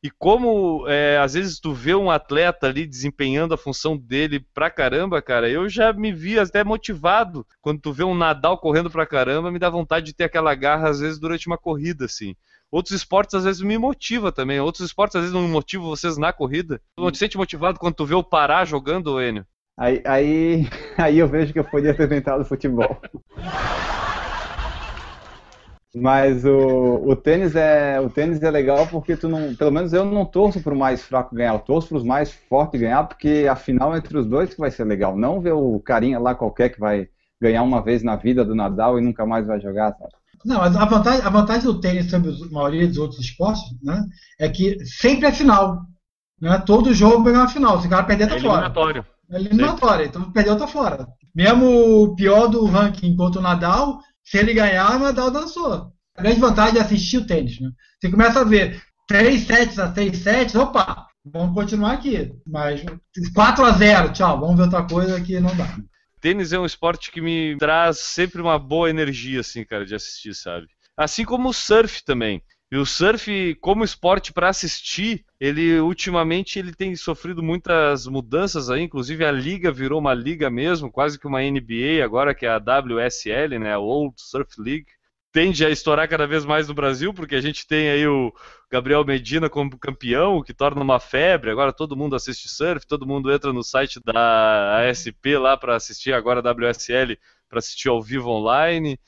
[SPEAKER 1] E como é, às vezes tu vê um atleta ali desempenhando a função dele pra caramba, cara, eu já me vi até motivado. Quando tu vê um Nadal correndo pra caramba, me dá vontade de ter aquela garra, às vezes, durante uma corrida, assim. Outros esportes às vezes me motiva também. Outros esportes às vezes não motivam vocês na corrida. Tu não te sente motivado quando tu vê o Pará jogando, Enio?
[SPEAKER 2] Aí, aí, aí eu vejo que eu podia ter tentado futebol. Mas o, o tênis é o tênis é legal porque tu não, pelo menos eu não torço para o mais fraco ganhar, eu torço para os mais fortes ganhar, porque a final entre os dois que vai ser legal. Não ver o carinha lá qualquer que vai ganhar uma vez na vida do Nadal e nunca mais vai jogar, sabe?
[SPEAKER 3] Não, mas a vantagem, a vantagem do tênis sobre a maioria dos outros esportes, né, é que sempre é final. Né? Todo jogo é uma final. Se o cara perder, tá
[SPEAKER 1] é
[SPEAKER 3] fora.
[SPEAKER 1] eliminatório.
[SPEAKER 3] É eliminatório. Então perdeu, tá fora. Mesmo o pior do ranking enquanto o Nadal, se ele ganhar, o Nadal dançou. A grande vantagem é assistir o tênis. Né? Você começa a ver 3 sets a 6 sets, opa, vamos continuar aqui. Mas 4 a 0 tchau, vamos ver outra coisa que não dá.
[SPEAKER 1] Tênis é um esporte que me traz sempre uma boa energia, assim, cara, de assistir, sabe? Assim como o surf também. E o surf, como esporte para assistir, ele ultimamente ele tem sofrido muitas mudanças aí, inclusive a liga virou uma liga mesmo, quase que uma NBA agora que é a WSL, né, a World Surf League tende a estourar cada vez mais no Brasil, porque a gente tem aí o Gabriel Medina como campeão, o que torna uma febre. Agora todo mundo assiste surf, todo mundo entra no site da ASP lá para assistir agora a WSL, para assistir ao vivo online.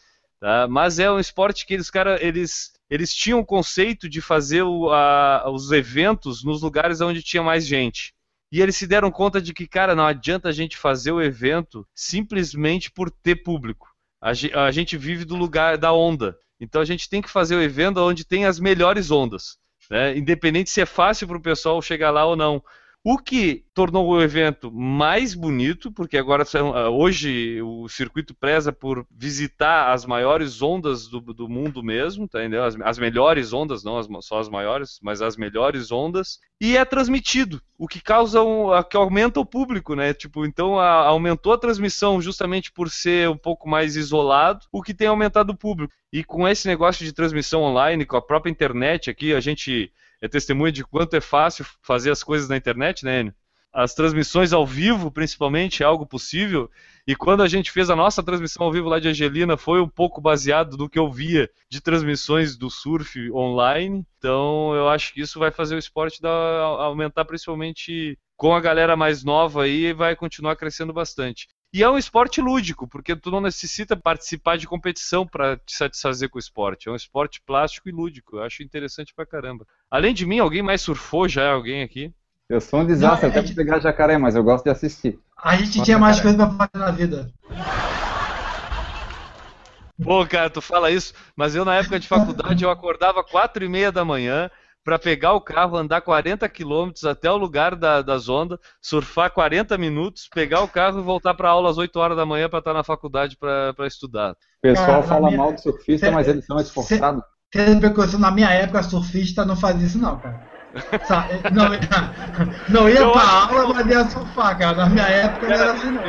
[SPEAKER 1] Tá? Mas é um esporte que eles, cara, eles, eles tinham o conceito de fazer o, a, os eventos nos lugares onde tinha mais gente. E eles se deram conta de que, cara, não adianta a gente fazer o evento simplesmente por ter público a, gente vive do lugar da onda. Então a gente tem que fazer o evento onde tem as melhores ondas. Né? Independente se é fácil para o pessoal chegar lá ou não. O que tornou o evento mais bonito, porque agora ah, hoje o circuito preza por visitar as maiores ondas do, do mundo mesmo, tá entendeu? As, as melhores ondas, não as, só as maiores, mas as melhores ondas, e é transmitido, o que causa um, que aumenta o público, né? Tipo, então a, aumentou a transmissão justamente por ser um pouco mais isolado, o que tem aumentado o público. E com esse negócio de transmissão online, com a própria internet aqui, a gente é testemunha de quanto é fácil fazer as coisas na internet, né, Enio? As transmissões ao vivo, principalmente, é algo possível. E quando a gente fez a nossa transmissão ao vivo lá de Angelina, foi um pouco baseado do que eu via de transmissões do surf online. Então, eu acho que isso vai fazer o esporte dar, aumentar, principalmente com a galera mais nova aí, e vai continuar crescendo bastante. E é um esporte lúdico, porque tu não necessita participar de competição para te satisfazer com o esporte. É um esporte plástico e lúdico. Eu acho interessante pra caramba. Além de mim, alguém mais surfou já? Alguém aqui?
[SPEAKER 2] Eu sou um desastre não, até gente... pegar jacaré, mas eu gosto de assistir.
[SPEAKER 3] A gente Nossa, tinha mais coisa pra fazer na vida.
[SPEAKER 1] Pô, cara, tu fala isso, mas eu na época de faculdade eu acordava quatro e meia da manhã, para pegar o carro, andar 40 quilômetros até o lugar da, das ondas, surfar 40 minutos, pegar o carro e voltar para aula às 8 horas da manhã para estar na faculdade para estudar. O
[SPEAKER 2] pessoal Cara, fala minha... mal do surfista, mas eles são esforçados.
[SPEAKER 3] Na minha época, surfista não fazia isso não, cara. Não, não ia para aula, mas ia surfar, cara. Na minha época não era assim não.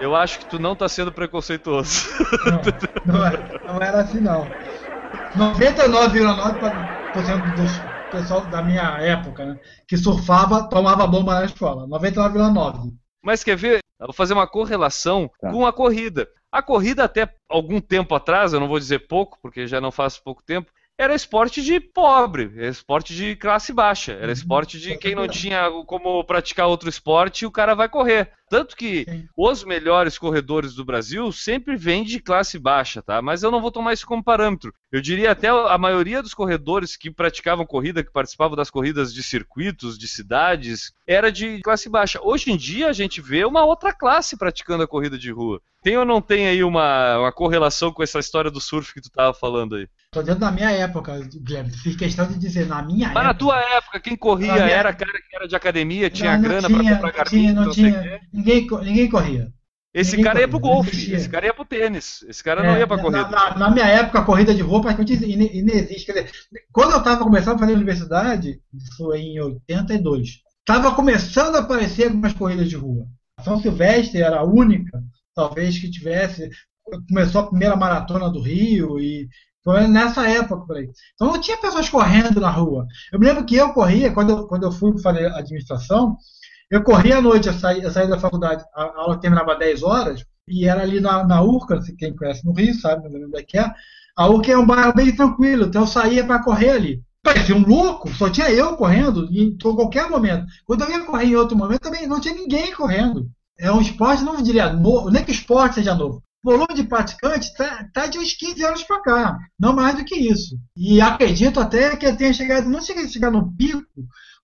[SPEAKER 1] Eu acho que tu não tá sendo preconceituoso.
[SPEAKER 3] Não, não, era, não era assim não. 99,9% dos pessoal da minha época, né, que surfava, tomava bomba na escola. 99,9.
[SPEAKER 1] Mas quer ver? Eu vou fazer uma correlação tá. com a corrida. A corrida, até algum tempo atrás, eu não vou dizer pouco, porque já não faço pouco tempo, era esporte de pobre, era esporte de classe baixa, era uhum. esporte de quem não tinha como praticar outro esporte, o cara vai correr. Tanto que os melhores corredores do Brasil sempre vêm de classe baixa, tá? Mas eu não vou tomar isso como parâmetro. Eu diria até a maioria dos corredores que praticavam corrida, que participavam das corridas de circuitos, de cidades, era de classe baixa. Hoje em dia a gente vê uma outra classe praticando a corrida de rua. Tem ou não tem aí uma, uma correlação com essa história do surf que tu estava falando aí?
[SPEAKER 3] Tô dentro da minha época, Guilherme. Fiz questão de dizer, na minha
[SPEAKER 1] Mas
[SPEAKER 3] época.
[SPEAKER 1] Mas na tua época, quem corria minha... era cara que era de academia, tinha não, não grana
[SPEAKER 3] tinha,
[SPEAKER 1] pra comprar
[SPEAKER 3] carrinho, não, não tinha. Ninguém, ninguém corria.
[SPEAKER 1] Esse
[SPEAKER 3] ninguém
[SPEAKER 1] cara ia pro golfe, esse cara ia pro tênis, esse cara
[SPEAKER 3] é,
[SPEAKER 1] não ia pra corrida.
[SPEAKER 3] Na, na, na, minha época, a corrida de rua praticamente inexiste. Quer dizer, quando eu estava começando a fazer universidade, isso foi em 82, estava começando a aparecer algumas corridas de rua. São Silvestre era a única, talvez, que tivesse. Começou a primeira maratona do Rio e foi nessa época por aí. Então não tinha pessoas correndo na rua. Eu me lembro que eu corria, quando eu, quando eu fui fazer administração, eu corria à noite, eu saía, eu saía da faculdade, a aula terminava às 10 horas, e era ali na, na Urca, quem conhece no Rio sabe onde é que é. A Urca é um bairro bem tranquilo, então eu saía para correr ali. Parecia um louco, só tinha eu correndo em qualquer momento. Quando eu ia correr em outro momento, também não tinha ninguém correndo. É um esporte, não diria novo, nem que o esporte seja novo. O volume de praticantes está tá de uns 15 anos para cá, não mais do que isso. E acredito até que tenha chegado, não cheguei a chegar no pico,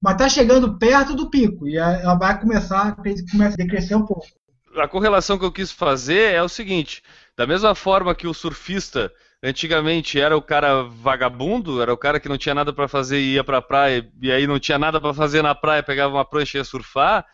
[SPEAKER 3] mas está chegando perto do pico. E ela vai começar, começa a decrescer um pouco.
[SPEAKER 1] A correlação que eu quis fazer é o seguinte: da mesma forma que o surfista Antigamente era o cara vagabundo, era o cara que não tinha nada para fazer e ia para a praia, e aí não tinha nada para fazer na praia, pegava uma prancha e ia surfar.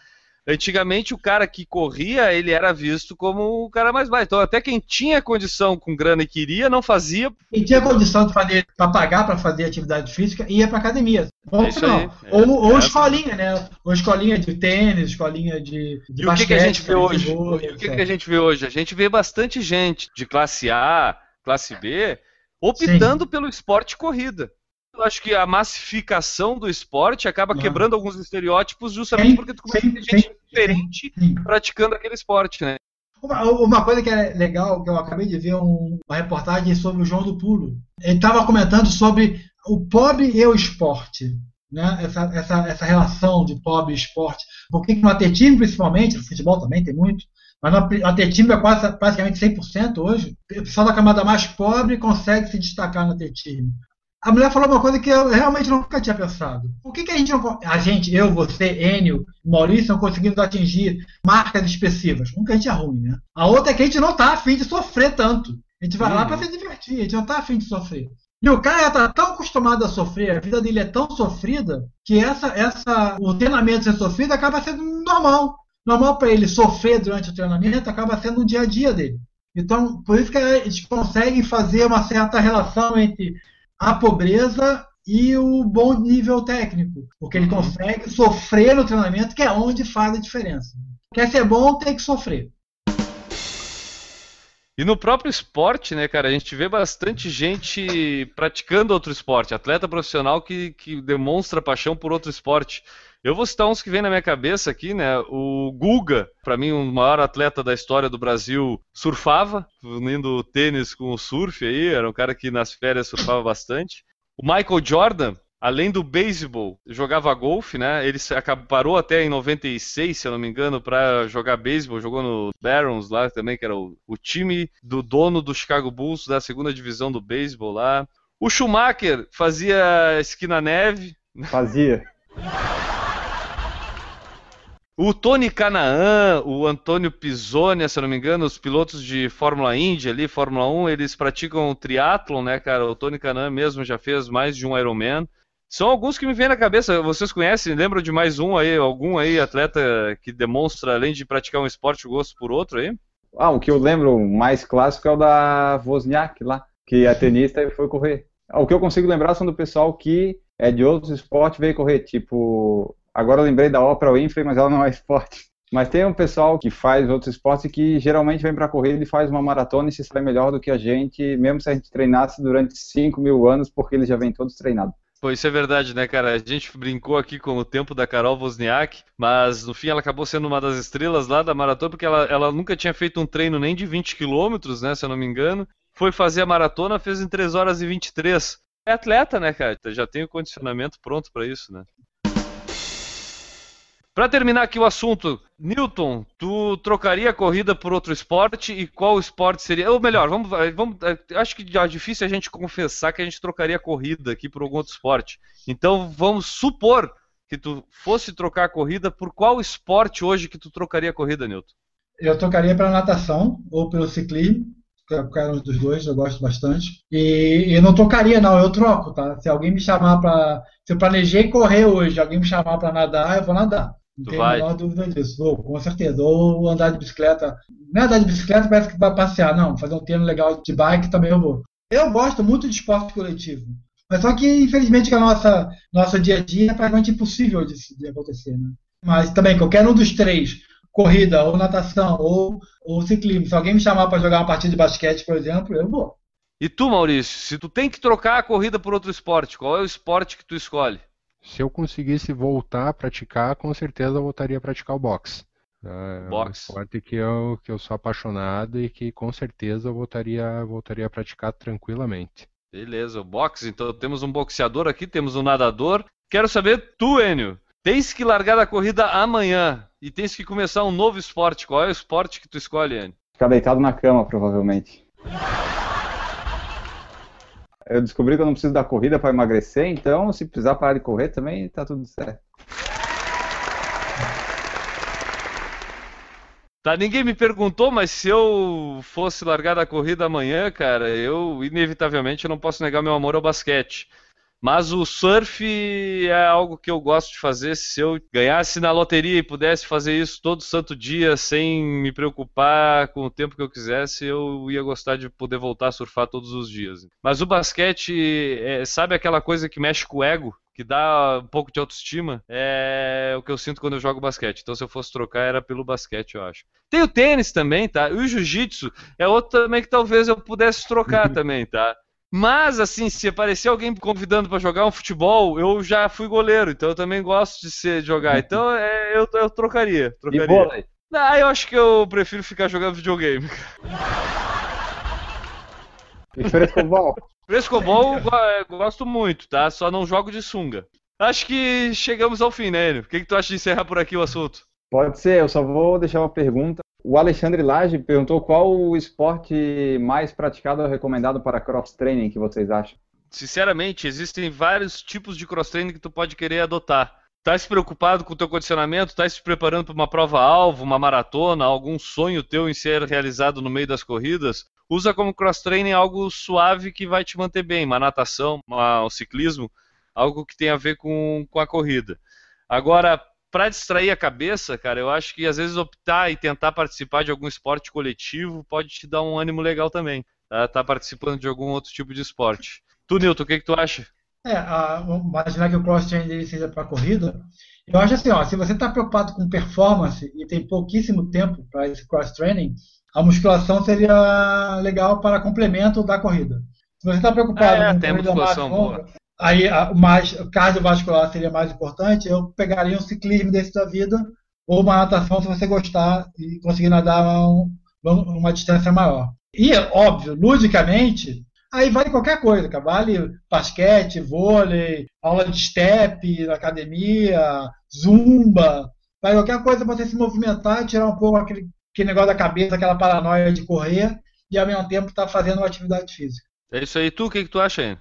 [SPEAKER 1] Antigamente o cara que corria, ele era visto como o cara mais baixo. Então até quem tinha condição com grana e queria, não fazia.
[SPEAKER 3] Quem tinha condição para pagar para fazer atividade física, ia para academia. Ou,
[SPEAKER 1] É
[SPEAKER 3] não.
[SPEAKER 1] aí, é.
[SPEAKER 3] ou, ou
[SPEAKER 1] É.
[SPEAKER 3] escolinha, né? Ou escolinha de tênis, escolinha de, de
[SPEAKER 1] E o que, que a gente vê
[SPEAKER 3] basquete,
[SPEAKER 1] hoje? E o que, que a gente vê hoje? A gente vê bastante gente de classe A, classe B, optando pelo esporte corrida. Eu acho que a massificação do esporte acaba
[SPEAKER 3] Ah.
[SPEAKER 1] quebrando alguns estereótipos justamente
[SPEAKER 3] Sim,
[SPEAKER 1] porque tu começa
[SPEAKER 3] sim,
[SPEAKER 1] a ter gente
[SPEAKER 3] sim,
[SPEAKER 1] diferente praticando aquele esporte, né?
[SPEAKER 3] Uma, uma coisa que é legal, que eu acabei de ver um- uma reportagem sobre o João do Pulo. Ele estava comentando sobre o pobre e o esporte. Né? Essa, essa, essa relação de pobre e esporte. Porque no atletismo, principalmente, no futebol também tem muito, mas no atletismo é quase, praticamente 100% hoje. O pessoal da camada mais pobre consegue se destacar no atletismo. A mulher falou uma coisa que eu realmente nunca tinha pensado. Por que, que a gente não. A gente, eu, você, Enio, Maurício, não conseguimos atingir marcas expressivas? Nunca a gente é ruim, né? A outra é que a gente não está afim de sofrer tanto. A gente vai lá
[SPEAKER 1] Uhum.
[SPEAKER 3] para se divertir, a gente não está afim de sofrer. E o cara está tão acostumado a sofrer, a vida dele é tão sofrida, que essa, essa, o treinamento ser sofrido acaba sendo normal. Normal para ele sofrer durante o treinamento acaba sendo o dia a dia dele. Então, por isso que eles conseguem fazer uma certa relação entre a pobreza e o bom nível técnico. Porque ele consegue sofrer no treinamento, que é onde faz a diferença. Quer ser bom, tem que sofrer.
[SPEAKER 1] E no próprio esporte, né, cara, a gente vê bastante gente praticando outro esporte, atleta profissional que, que demonstra paixão por outro esporte. Eu vou citar uns que vem na minha cabeça aqui, né? O Guga, para mim, o maior atleta da história do Brasil, surfava, unindo o tênis com o surf aí, era um cara que nas férias surfava bastante. O Michael Jordan, além do beisebol, jogava golfe, né? Ele parou até em 96, se eu não me engano, para jogar beisebol, jogou no Barons lá também, que era o, o time do dono do Chicago Bulls da segunda divisão do beisebol lá. O Schumacher fazia esqui na neve.
[SPEAKER 2] Fazia.
[SPEAKER 1] O Tony Canaan, o Antônio Pisoni, se eu não me engano, os pilotos de Fórmula Indy ali, Fórmula 1, eles praticam triatlon, né, cara? O Tony Canaan mesmo já fez mais de um Ironman. São alguns que me vêm na cabeça. Vocês conhecem? Lembram de mais um aí, algum aí atleta que demonstra, além de praticar um esporte, o gosto por outro aí?
[SPEAKER 2] Ah, o que eu lembro mais clássico é o da Wozniak lá, que é tenista e foi correr. O que eu consigo lembrar são do pessoal que é de outros esportes veio correr, tipo, agora eu lembrei da Oprah Winfrey, mas ela não é esporte. Mas tem um pessoal que faz outros esportes que geralmente vem para correr e faz uma maratona e se sai melhor do que a gente, mesmo se a gente treinasse durante 5 mil anos, porque eles já vêm todos treinados.
[SPEAKER 1] Pô, isso é verdade, né, cara? A gente brincou aqui com o tempo da Carol Wozniak, mas no fim ela acabou sendo uma das estrelas lá da maratona, porque ela, ela nunca tinha feito um treino nem de 20 quilômetros, né, se eu não me engano. Foi fazer a maratona, fez em 3 horas e 23. É atleta, né, cara? Já tem o condicionamento pronto pra isso, né? Pra terminar aqui o assunto, Newton, tu trocaria a corrida por outro esporte e qual esporte seria? Ou melhor, vamos, vamos, acho que é difícil a gente confessar que a gente trocaria a corrida aqui por algum outro esporte. Então vamos supor que tu fosse trocar a corrida por qual esporte hoje que tu trocaria a corrida, Newton?
[SPEAKER 3] Eu trocaria para natação ou pelo ciclismo, qualquer um dos dois, eu gosto bastante. E não trocaria, não, eu troco, tá? Se alguém me chamar para. Se eu planejei correr hoje, alguém me chamar para nadar, eu vou nadar. Não
[SPEAKER 1] Tu vai?
[SPEAKER 3] a menor dúvida disso. Vou, com certeza. Ou andar de bicicleta. Não é andar de bicicleta, parece que vai passear, não. Fazer um treino legal de bike também eu vou. Eu gosto muito de esporte coletivo. Mas só que, infelizmente, que a nossa nosso dia a dia é praticamente impossível de, de acontecer. Né? Mas também, qualquer um dos três, corrida, ou natação, ou, ou ciclismo, se alguém me chamar para jogar uma partida de basquete, por exemplo, eu vou.
[SPEAKER 1] E tu, Maurício, se tu tem que trocar a corrida por outro esporte, qual é o esporte que tu escolhe?
[SPEAKER 4] Se eu conseguisse voltar a praticar, com certeza eu voltaria a praticar o boxe. É um esporte que eu, que eu sou apaixonado e que com certeza eu voltaria, voltaria a praticar tranquilamente.
[SPEAKER 1] Beleza, o boxe. Então temos um boxeador aqui, temos um nadador. Quero saber, tu, Enio, tens que largar da corrida amanhã e tens que começar um novo esporte. Qual é o esporte que tu escolhe, Enio?
[SPEAKER 2] Ficar deitado na cama, provavelmente. Eu descobri que eu não preciso da corrida para emagrecer, então se precisar parar de correr também tá tudo certo.
[SPEAKER 1] Tá, ninguém me perguntou, mas se eu fosse largar da corrida amanhã, cara, eu inevitavelmente não posso negar meu amor ao basquete. Mas o surf é algo que eu gosto de fazer. Se eu ganhasse na loteria e pudesse fazer isso todo santo dia sem me preocupar com o tempo que eu quisesse, eu ia gostar de poder voltar a surfar todos os dias. Mas o basquete, é, sabe aquela coisa que mexe com o ego? que dá um pouco de autoestima, é o que eu sinto quando eu jogo basquete. Então, se eu fosse trocar, era pelo basquete, eu acho. Tem o tênis também, tá? E o jiu-jitsu é outro também que talvez eu pudesse trocar também, tá? Mas, assim, se aparecer alguém me convidando para jogar um futebol, eu já fui goleiro, então eu também gosto de ser de jogar. Então, é, eu, eu trocaria. trocaria. E vôlei? Ah, eu acho que eu prefiro ficar jogando videogame.
[SPEAKER 2] E frescobol?
[SPEAKER 1] Frescobol eu gosto muito, tá? Só não jogo de sunga. Acho que chegamos ao fim, né, O que, que tu acha de encerrar por aqui o assunto?
[SPEAKER 2] Pode ser, eu só vou deixar uma pergunta. O Alexandre Lage perguntou qual o esporte mais praticado ou recomendado para cross-training que vocês acham?
[SPEAKER 1] Sinceramente, existem vários tipos de cross-training que tu pode querer adotar. Tá se preocupado com o teu condicionamento? Tá se preparando para uma prova-alvo, uma maratona, algum sonho teu em ser realizado no meio das corridas? Usa como cross-training algo suave que vai te manter bem, uma natação, uma, um ciclismo, algo que tem a ver com, com a corrida. Agora, para distrair a cabeça, cara, eu acho que às vezes optar e tentar participar de algum esporte coletivo pode te dar um ânimo legal também. Tá, tá participando de algum outro tipo de esporte. Tu, Nilton, o que, que tu acha?
[SPEAKER 3] É, a, imaginar que o cross-training seja para corrida. Eu acho assim, ó, se você está preocupado com performance e tem pouquíssimo tempo para esse cross-training, a musculação seria legal para complemento da corrida. Se você está preocupado
[SPEAKER 1] é, com corrida mais longa,
[SPEAKER 3] aí mais cardiovascular seria mais importante, eu pegaria um ciclismo desse da vida ou uma natação se você gostar e conseguir nadar uma, distância maior. E, óbvio, ludicamente, aí vale qualquer coisa, cara. vale basquete, vôlei, aula de step na academia, zumba, vale qualquer coisa para você se movimentar tirar um pouco aquele, aquele negócio da cabeça, aquela paranoia de correr e ao mesmo tempo estar tá fazendo uma atividade física.
[SPEAKER 1] É isso aí. Tu, o que, que tu acha, aí?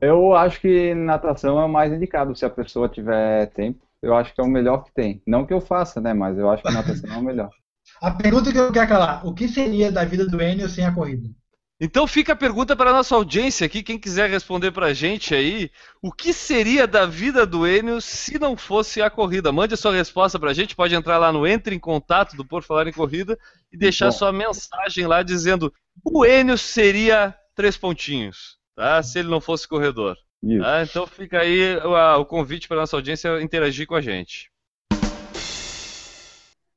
[SPEAKER 2] Eu acho que natação é o mais indicado se a pessoa tiver tempo. Eu acho que é o melhor que tem. Não que eu faça, né? Mas eu acho que natação é o melhor.
[SPEAKER 3] A pergunta que eu quero calar: o que seria da vida do Enio sem a corrida?
[SPEAKER 1] Então fica a pergunta para a nossa audiência aqui, quem quiser responder para a gente aí, o que seria da vida do Enio se não fosse a corrida? Mande a sua resposta para a gente, pode entrar lá no Entre em Contato do Por Falar em Corrida e deixar Bom. sua mensagem lá dizendo o Enio seria três pontinhos tá? se ele não fosse corredor. Tá? Então fica aí o, o convite para nossa audiência interagir com a gente.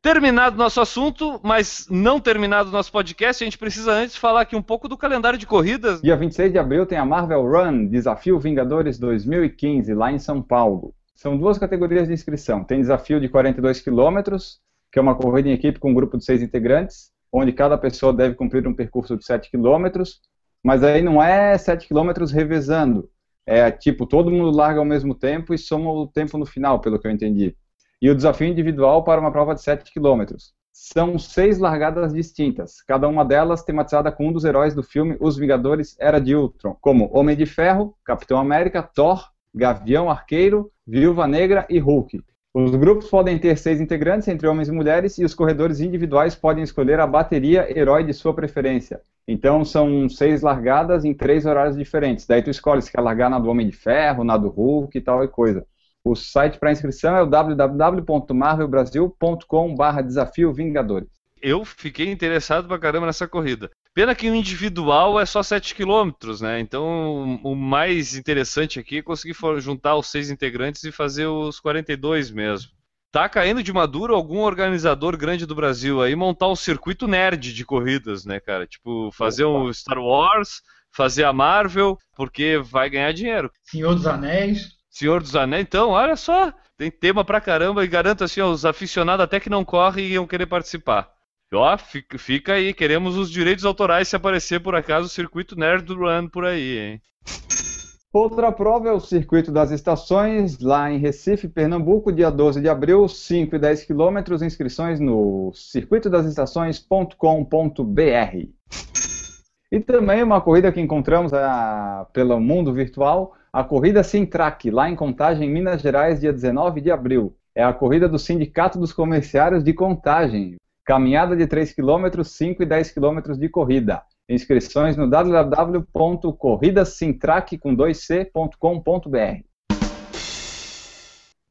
[SPEAKER 1] Terminado nosso assunto, mas não terminado nosso podcast, a gente precisa antes falar aqui um pouco do calendário de corridas.
[SPEAKER 2] Dia 26 de abril tem a Marvel Run, Desafio Vingadores 2015, lá em São Paulo. São duas categorias de inscrição. Tem desafio de 42 quilômetros, que é uma corrida em equipe com um grupo de seis integrantes, onde cada pessoa deve cumprir um percurso de 7 quilômetros mas aí não é 7 km revezando. É tipo, todo mundo larga ao mesmo tempo e soma o tempo no final, pelo que eu entendi. E o desafio individual para uma prova de 7 km. São seis largadas distintas, cada uma delas tematizada com um dos heróis do filme Os Vingadores Era de Ultron, como Homem de Ferro, Capitão América, Thor, Gavião Arqueiro, Viúva Negra e Hulk. Os grupos podem ter seis integrantes, entre homens e mulheres, e os corredores individuais podem escolher a bateria herói de sua preferência. Então são seis largadas em três horários diferentes. Daí tu escolhe se quer largar na do Homem de Ferro, na do Hulk e tal e coisa. O site para inscrição é o www.marvelbrasil.com/desafio Vingadores
[SPEAKER 1] eu fiquei interessado pra caramba nessa corrida. Pena que o individual é só 7 km, né? Então o mais interessante aqui é conseguir juntar os seis integrantes e fazer os 42 mesmo. Tá caindo de maduro algum organizador grande do Brasil aí montar um circuito nerd de corridas, né, cara? Tipo, fazer Opa. um Star Wars, fazer a Marvel, porque vai ganhar dinheiro.
[SPEAKER 3] Senhor dos Anéis.
[SPEAKER 1] Senhor dos Anéis, então, olha só, tem tema pra caramba e garanto assim, ó, os aficionados até que não correm iam querer participar. Ó, fica, aí, queremos os direitos autorais se aparecer por acaso o circuito Nerd Run por aí, hein?
[SPEAKER 2] Outra prova é o Circuito das Estações, lá em Recife, Pernambuco, dia 12 de abril, 5 e 10 quilômetros, inscrições no circuitodasinstações.com.br. E também uma corrida que encontramos a, pelo mundo virtual, a corrida Sintrack, lá em Contagem, Minas Gerais, dia 19 de abril. É a corrida do Sindicato dos Comerciários de Contagem. Caminhada de 3 km, 5 e 10 km de corrida. Inscrições no www.corridasintrack.com.br.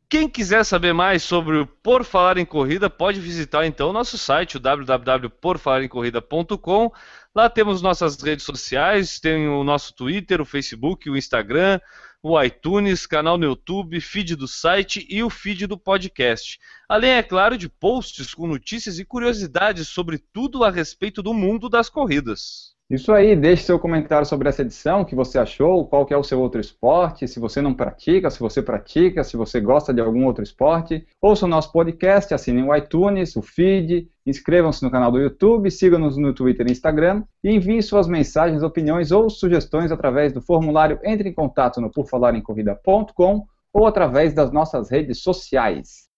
[SPEAKER 1] Quem quiser saber mais sobre o Por Falar em Corrida, pode visitar então o nosso site, o www.porfalarencorrida.com. Lá temos nossas redes sociais, tem o nosso Twitter, o Facebook, o Instagram, o iTunes, canal no YouTube, feed do site e o feed do podcast. Além, é claro, de posts com notícias e curiosidades sobre tudo a respeito do mundo das corridas.
[SPEAKER 2] Isso aí, deixe seu comentário sobre essa edição, o que você achou, qual que é o seu outro esporte, se você não pratica, se você pratica, se você gosta de algum outro esporte. Ouça o nosso podcast, assinem o iTunes, o feed, inscrevam-se no canal do YouTube, sigam-nos no Twitter e Instagram e enviem suas mensagens, opiniões ou sugestões através do formulário Entre em Contato no porfalarencorrida.com ou através das nossas redes sociais.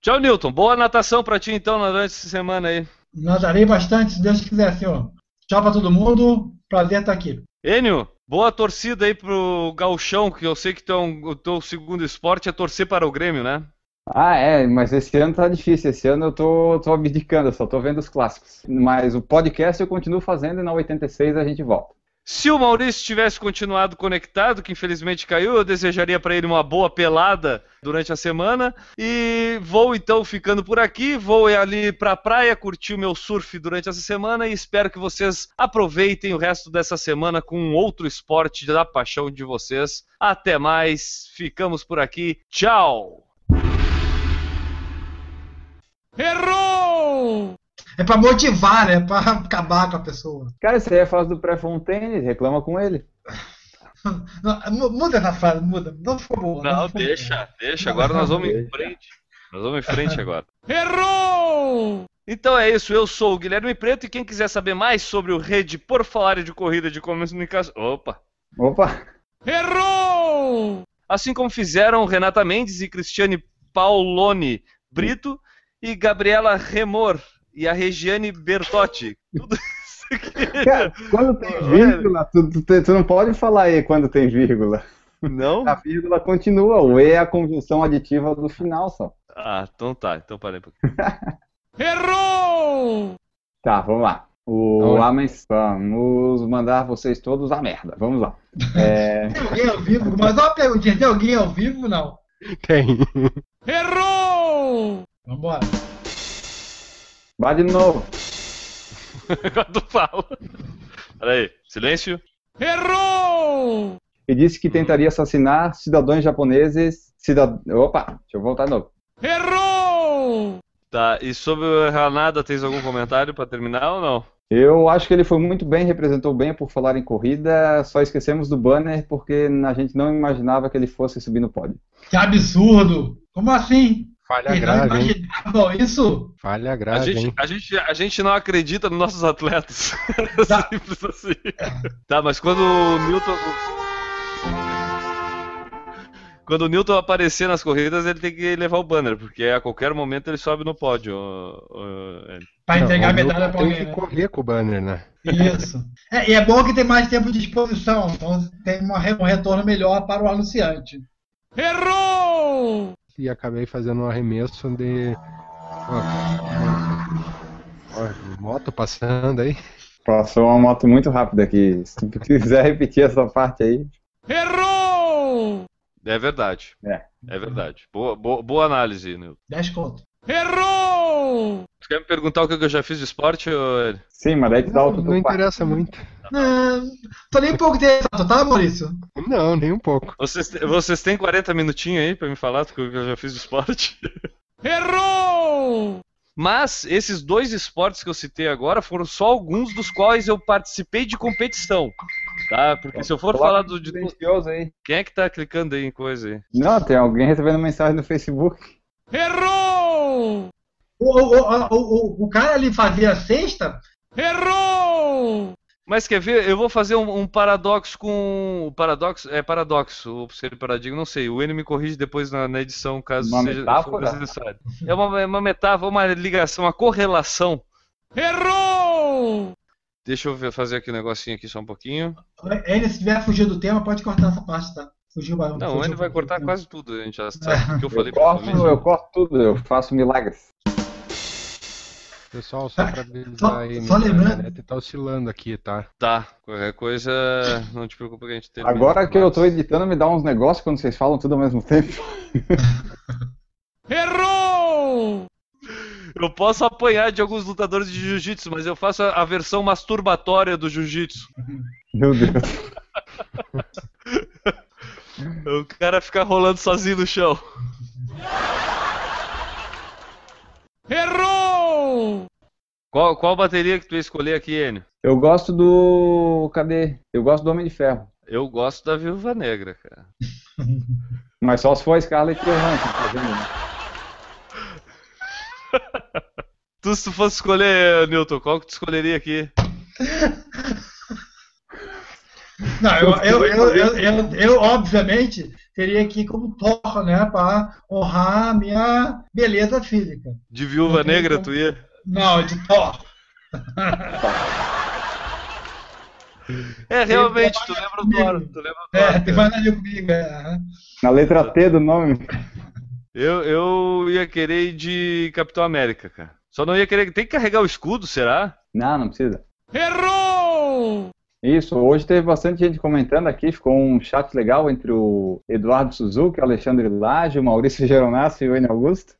[SPEAKER 1] Tchau, Newton. Boa natação para ti então durante essa semana aí.
[SPEAKER 3] Nadarei bastante, se Deus quiser, senhor. Tchau pra todo mundo. Prazer estar aqui.
[SPEAKER 1] Enio, boa torcida aí pro Galchão, que eu sei que teu, o teu segundo esporte é torcer para o Grêmio, né?
[SPEAKER 2] Ah, é, mas esse ano tá difícil. Esse ano eu tô, tô abdicando, só tô vendo os clássicos. Mas o podcast eu continuo fazendo e na 86 a gente volta.
[SPEAKER 1] Se o Maurício tivesse continuado conectado, que infelizmente caiu, eu desejaria para ele uma boa pelada durante a semana. E vou então ficando por aqui, vou ali para a praia curtir o meu surf durante essa semana e espero que vocês aproveitem o resto dessa semana com outro esporte da paixão de vocês. Até mais, ficamos por aqui. Tchau!
[SPEAKER 3] Errou! É pra motivar, né? É pra acabar com a pessoa.
[SPEAKER 2] Cara, isso aí é a frase do pré-fontaine, reclama com ele.
[SPEAKER 3] Não, muda essa frase, muda. Não ficou boa.
[SPEAKER 1] Não, não deixa, boa. deixa. Agora nós vamos em frente. Nós vamos em frente agora. Errou! Então é isso, eu sou o Guilherme Preto e quem quiser saber mais sobre o Rede Por Falar de Corrida de Comunicação. Opa!
[SPEAKER 2] Opa!
[SPEAKER 1] Errou! Assim como fizeram Renata Mendes e Cristiane Pauloni Brito e Gabriela Remor e a Regiane Bertotti. Tudo isso
[SPEAKER 2] aqui. Cara, quando tem vírgula, tu, tu, tu, não pode falar aí quando tem vírgula.
[SPEAKER 1] Não?
[SPEAKER 2] A vírgula continua, o E é a conjunção aditiva do final só.
[SPEAKER 1] Ah, então tá, então parei um pouquinho. Errou!
[SPEAKER 2] Tá, vamos lá. O Amens, vamos mandar vocês todos a merda. Vamos lá.
[SPEAKER 3] É... Tem alguém ao vivo? Mas uma perguntinha, tem alguém ao vivo não?
[SPEAKER 4] Tem.
[SPEAKER 1] Errou!
[SPEAKER 3] Vambora.
[SPEAKER 2] Vai de novo.
[SPEAKER 1] Quando fala. Peraí, silêncio. Errou!
[SPEAKER 2] E disse que tentaria assassinar cidadãos japoneses. Cidad... Opa, deixa eu voltar de novo.
[SPEAKER 1] Errou! Tá, e sobre o Ranada, tens algum comentário para terminar ou não?
[SPEAKER 2] Eu acho que ele foi muito bem, representou bem por falar em corrida, só esquecemos do banner porque a gente não imaginava que ele fosse subir no pódio.
[SPEAKER 3] Que absurdo! Como assim?
[SPEAKER 4] Falha grave, hein?
[SPEAKER 3] isso?
[SPEAKER 4] Falha grave,
[SPEAKER 1] a gente,
[SPEAKER 4] hein?
[SPEAKER 1] A gente, a gente não acredita nos nossos atletas. Tá. Simples assim. Tá, mas quando o Newton... Quando o Newton aparecer nas corridas, ele tem que levar o banner, porque a qualquer momento ele sobe no pódio.
[SPEAKER 3] Pra entregar a medalha pra alguém.
[SPEAKER 4] Tem que né? correr com o banner, né?
[SPEAKER 3] Isso. É, e é bom que tem mais tempo de exposição, então tem uma, um retorno melhor para o anunciante.
[SPEAKER 1] Errou!
[SPEAKER 4] E acabei fazendo um arremesso de. Ó, ó, moto passando aí.
[SPEAKER 2] Passou uma moto muito rápida aqui. Se tu quiser repetir essa parte aí.
[SPEAKER 1] Errou! É verdade.
[SPEAKER 2] É.
[SPEAKER 1] É verdade. Boa, boa, boa análise, Nilton.
[SPEAKER 3] 10 conto.
[SPEAKER 1] Errou! Tu quer me perguntar o que eu já fiz de esporte, ô...
[SPEAKER 2] Sim, mas daí tu dá
[SPEAKER 4] Não,
[SPEAKER 2] outro
[SPEAKER 4] não interessa muito.
[SPEAKER 3] Não, tô nem um pouco interessado, tá, Maurício?
[SPEAKER 4] Não, nem um pouco.
[SPEAKER 1] Vocês, vocês têm 40 minutinhos aí pra me falar do que eu já fiz de esporte?
[SPEAKER 6] Errou!
[SPEAKER 1] Mas esses dois esportes que eu citei agora foram só alguns dos quais eu participei de competição. Tá? Porque se eu for falar do, de.
[SPEAKER 2] Aí.
[SPEAKER 1] Quem é que tá clicando aí em coisa aí?
[SPEAKER 2] Não, tem alguém recebendo mensagem no Facebook.
[SPEAKER 6] Errou!
[SPEAKER 3] O, o, o, o, o cara ali fazia a sexta,
[SPEAKER 6] Errou!
[SPEAKER 1] Mas quer ver? Eu vou fazer um, um paradoxo com. Paradoxo? É paradoxo, ou ser paradigma, não sei. O N me corrige depois na, na edição, caso
[SPEAKER 2] Uma
[SPEAKER 1] seja
[SPEAKER 2] metáfora?
[SPEAKER 1] necessário. É uma, é uma metáfora, uma ligação, uma correlação.
[SPEAKER 6] Errou!
[SPEAKER 1] Deixa eu ver- fazer aqui um negocinho aqui só um pouquinho.
[SPEAKER 3] ele se tiver fugido do tema, pode cortar essa parte, tá? Fugiu,
[SPEAKER 1] Não, o
[SPEAKER 3] fugiu
[SPEAKER 1] N vai cortar quase tudo, a gente já sabe o que eu falei
[SPEAKER 2] Eu corto, eu corto tudo, eu faço milagres.
[SPEAKER 4] Pessoal, só pra avisar
[SPEAKER 3] Só-
[SPEAKER 4] aí,
[SPEAKER 3] só
[SPEAKER 4] minha
[SPEAKER 3] lembrando-
[SPEAKER 4] internet tá oscilando aqui, tá?
[SPEAKER 1] Tá, qualquer coisa, não te preocupa que a gente termina.
[SPEAKER 2] Agora que eu tô editando, me dá uns negócios quando vocês falam tudo ao mesmo tempo.
[SPEAKER 6] Errou!
[SPEAKER 1] Eu posso apanhar de alguns lutadores de jiu-jitsu, mas eu faço a, a versão masturbatória do jiu-jitsu.
[SPEAKER 2] Meu Deus.
[SPEAKER 1] O cara fica rolando sozinho no chão.
[SPEAKER 6] Errou!
[SPEAKER 1] Qual, qual bateria que tu ia escolher aqui, Enio?
[SPEAKER 2] Eu gosto do. Cadê? Eu gosto do Homem de Ferro.
[SPEAKER 1] Eu gosto da Viúva Negra, cara.
[SPEAKER 2] Mas só se for a Scarlett Johansson fazendo. né?
[SPEAKER 1] Tu, se tu fosse escolher, Newton, qual que tu escolheria aqui?
[SPEAKER 3] Não, eu, eu, eu, eu, eu, eu, obviamente, teria que ir como Thor, né? Pra honrar a minha beleza física.
[SPEAKER 1] De Viúva Negra,
[SPEAKER 3] como.
[SPEAKER 1] tu ia?
[SPEAKER 3] Não, de Thor.
[SPEAKER 1] É, realmente, tu lembra o Thor. Tu lembra o Thor,
[SPEAKER 3] É, tem mais nada comigo. É.
[SPEAKER 2] Na letra T do nome.
[SPEAKER 1] Eu, eu ia querer ir de Capitão América, cara. Só não ia querer. Tem que carregar o escudo, será?
[SPEAKER 2] Não, não precisa.
[SPEAKER 6] Errou!
[SPEAKER 2] Isso, hoje teve bastante gente comentando aqui, ficou um chat legal entre o Eduardo Suzuki, o Alexandre Laje, o Maurício Geronasso e o Enio Augusto.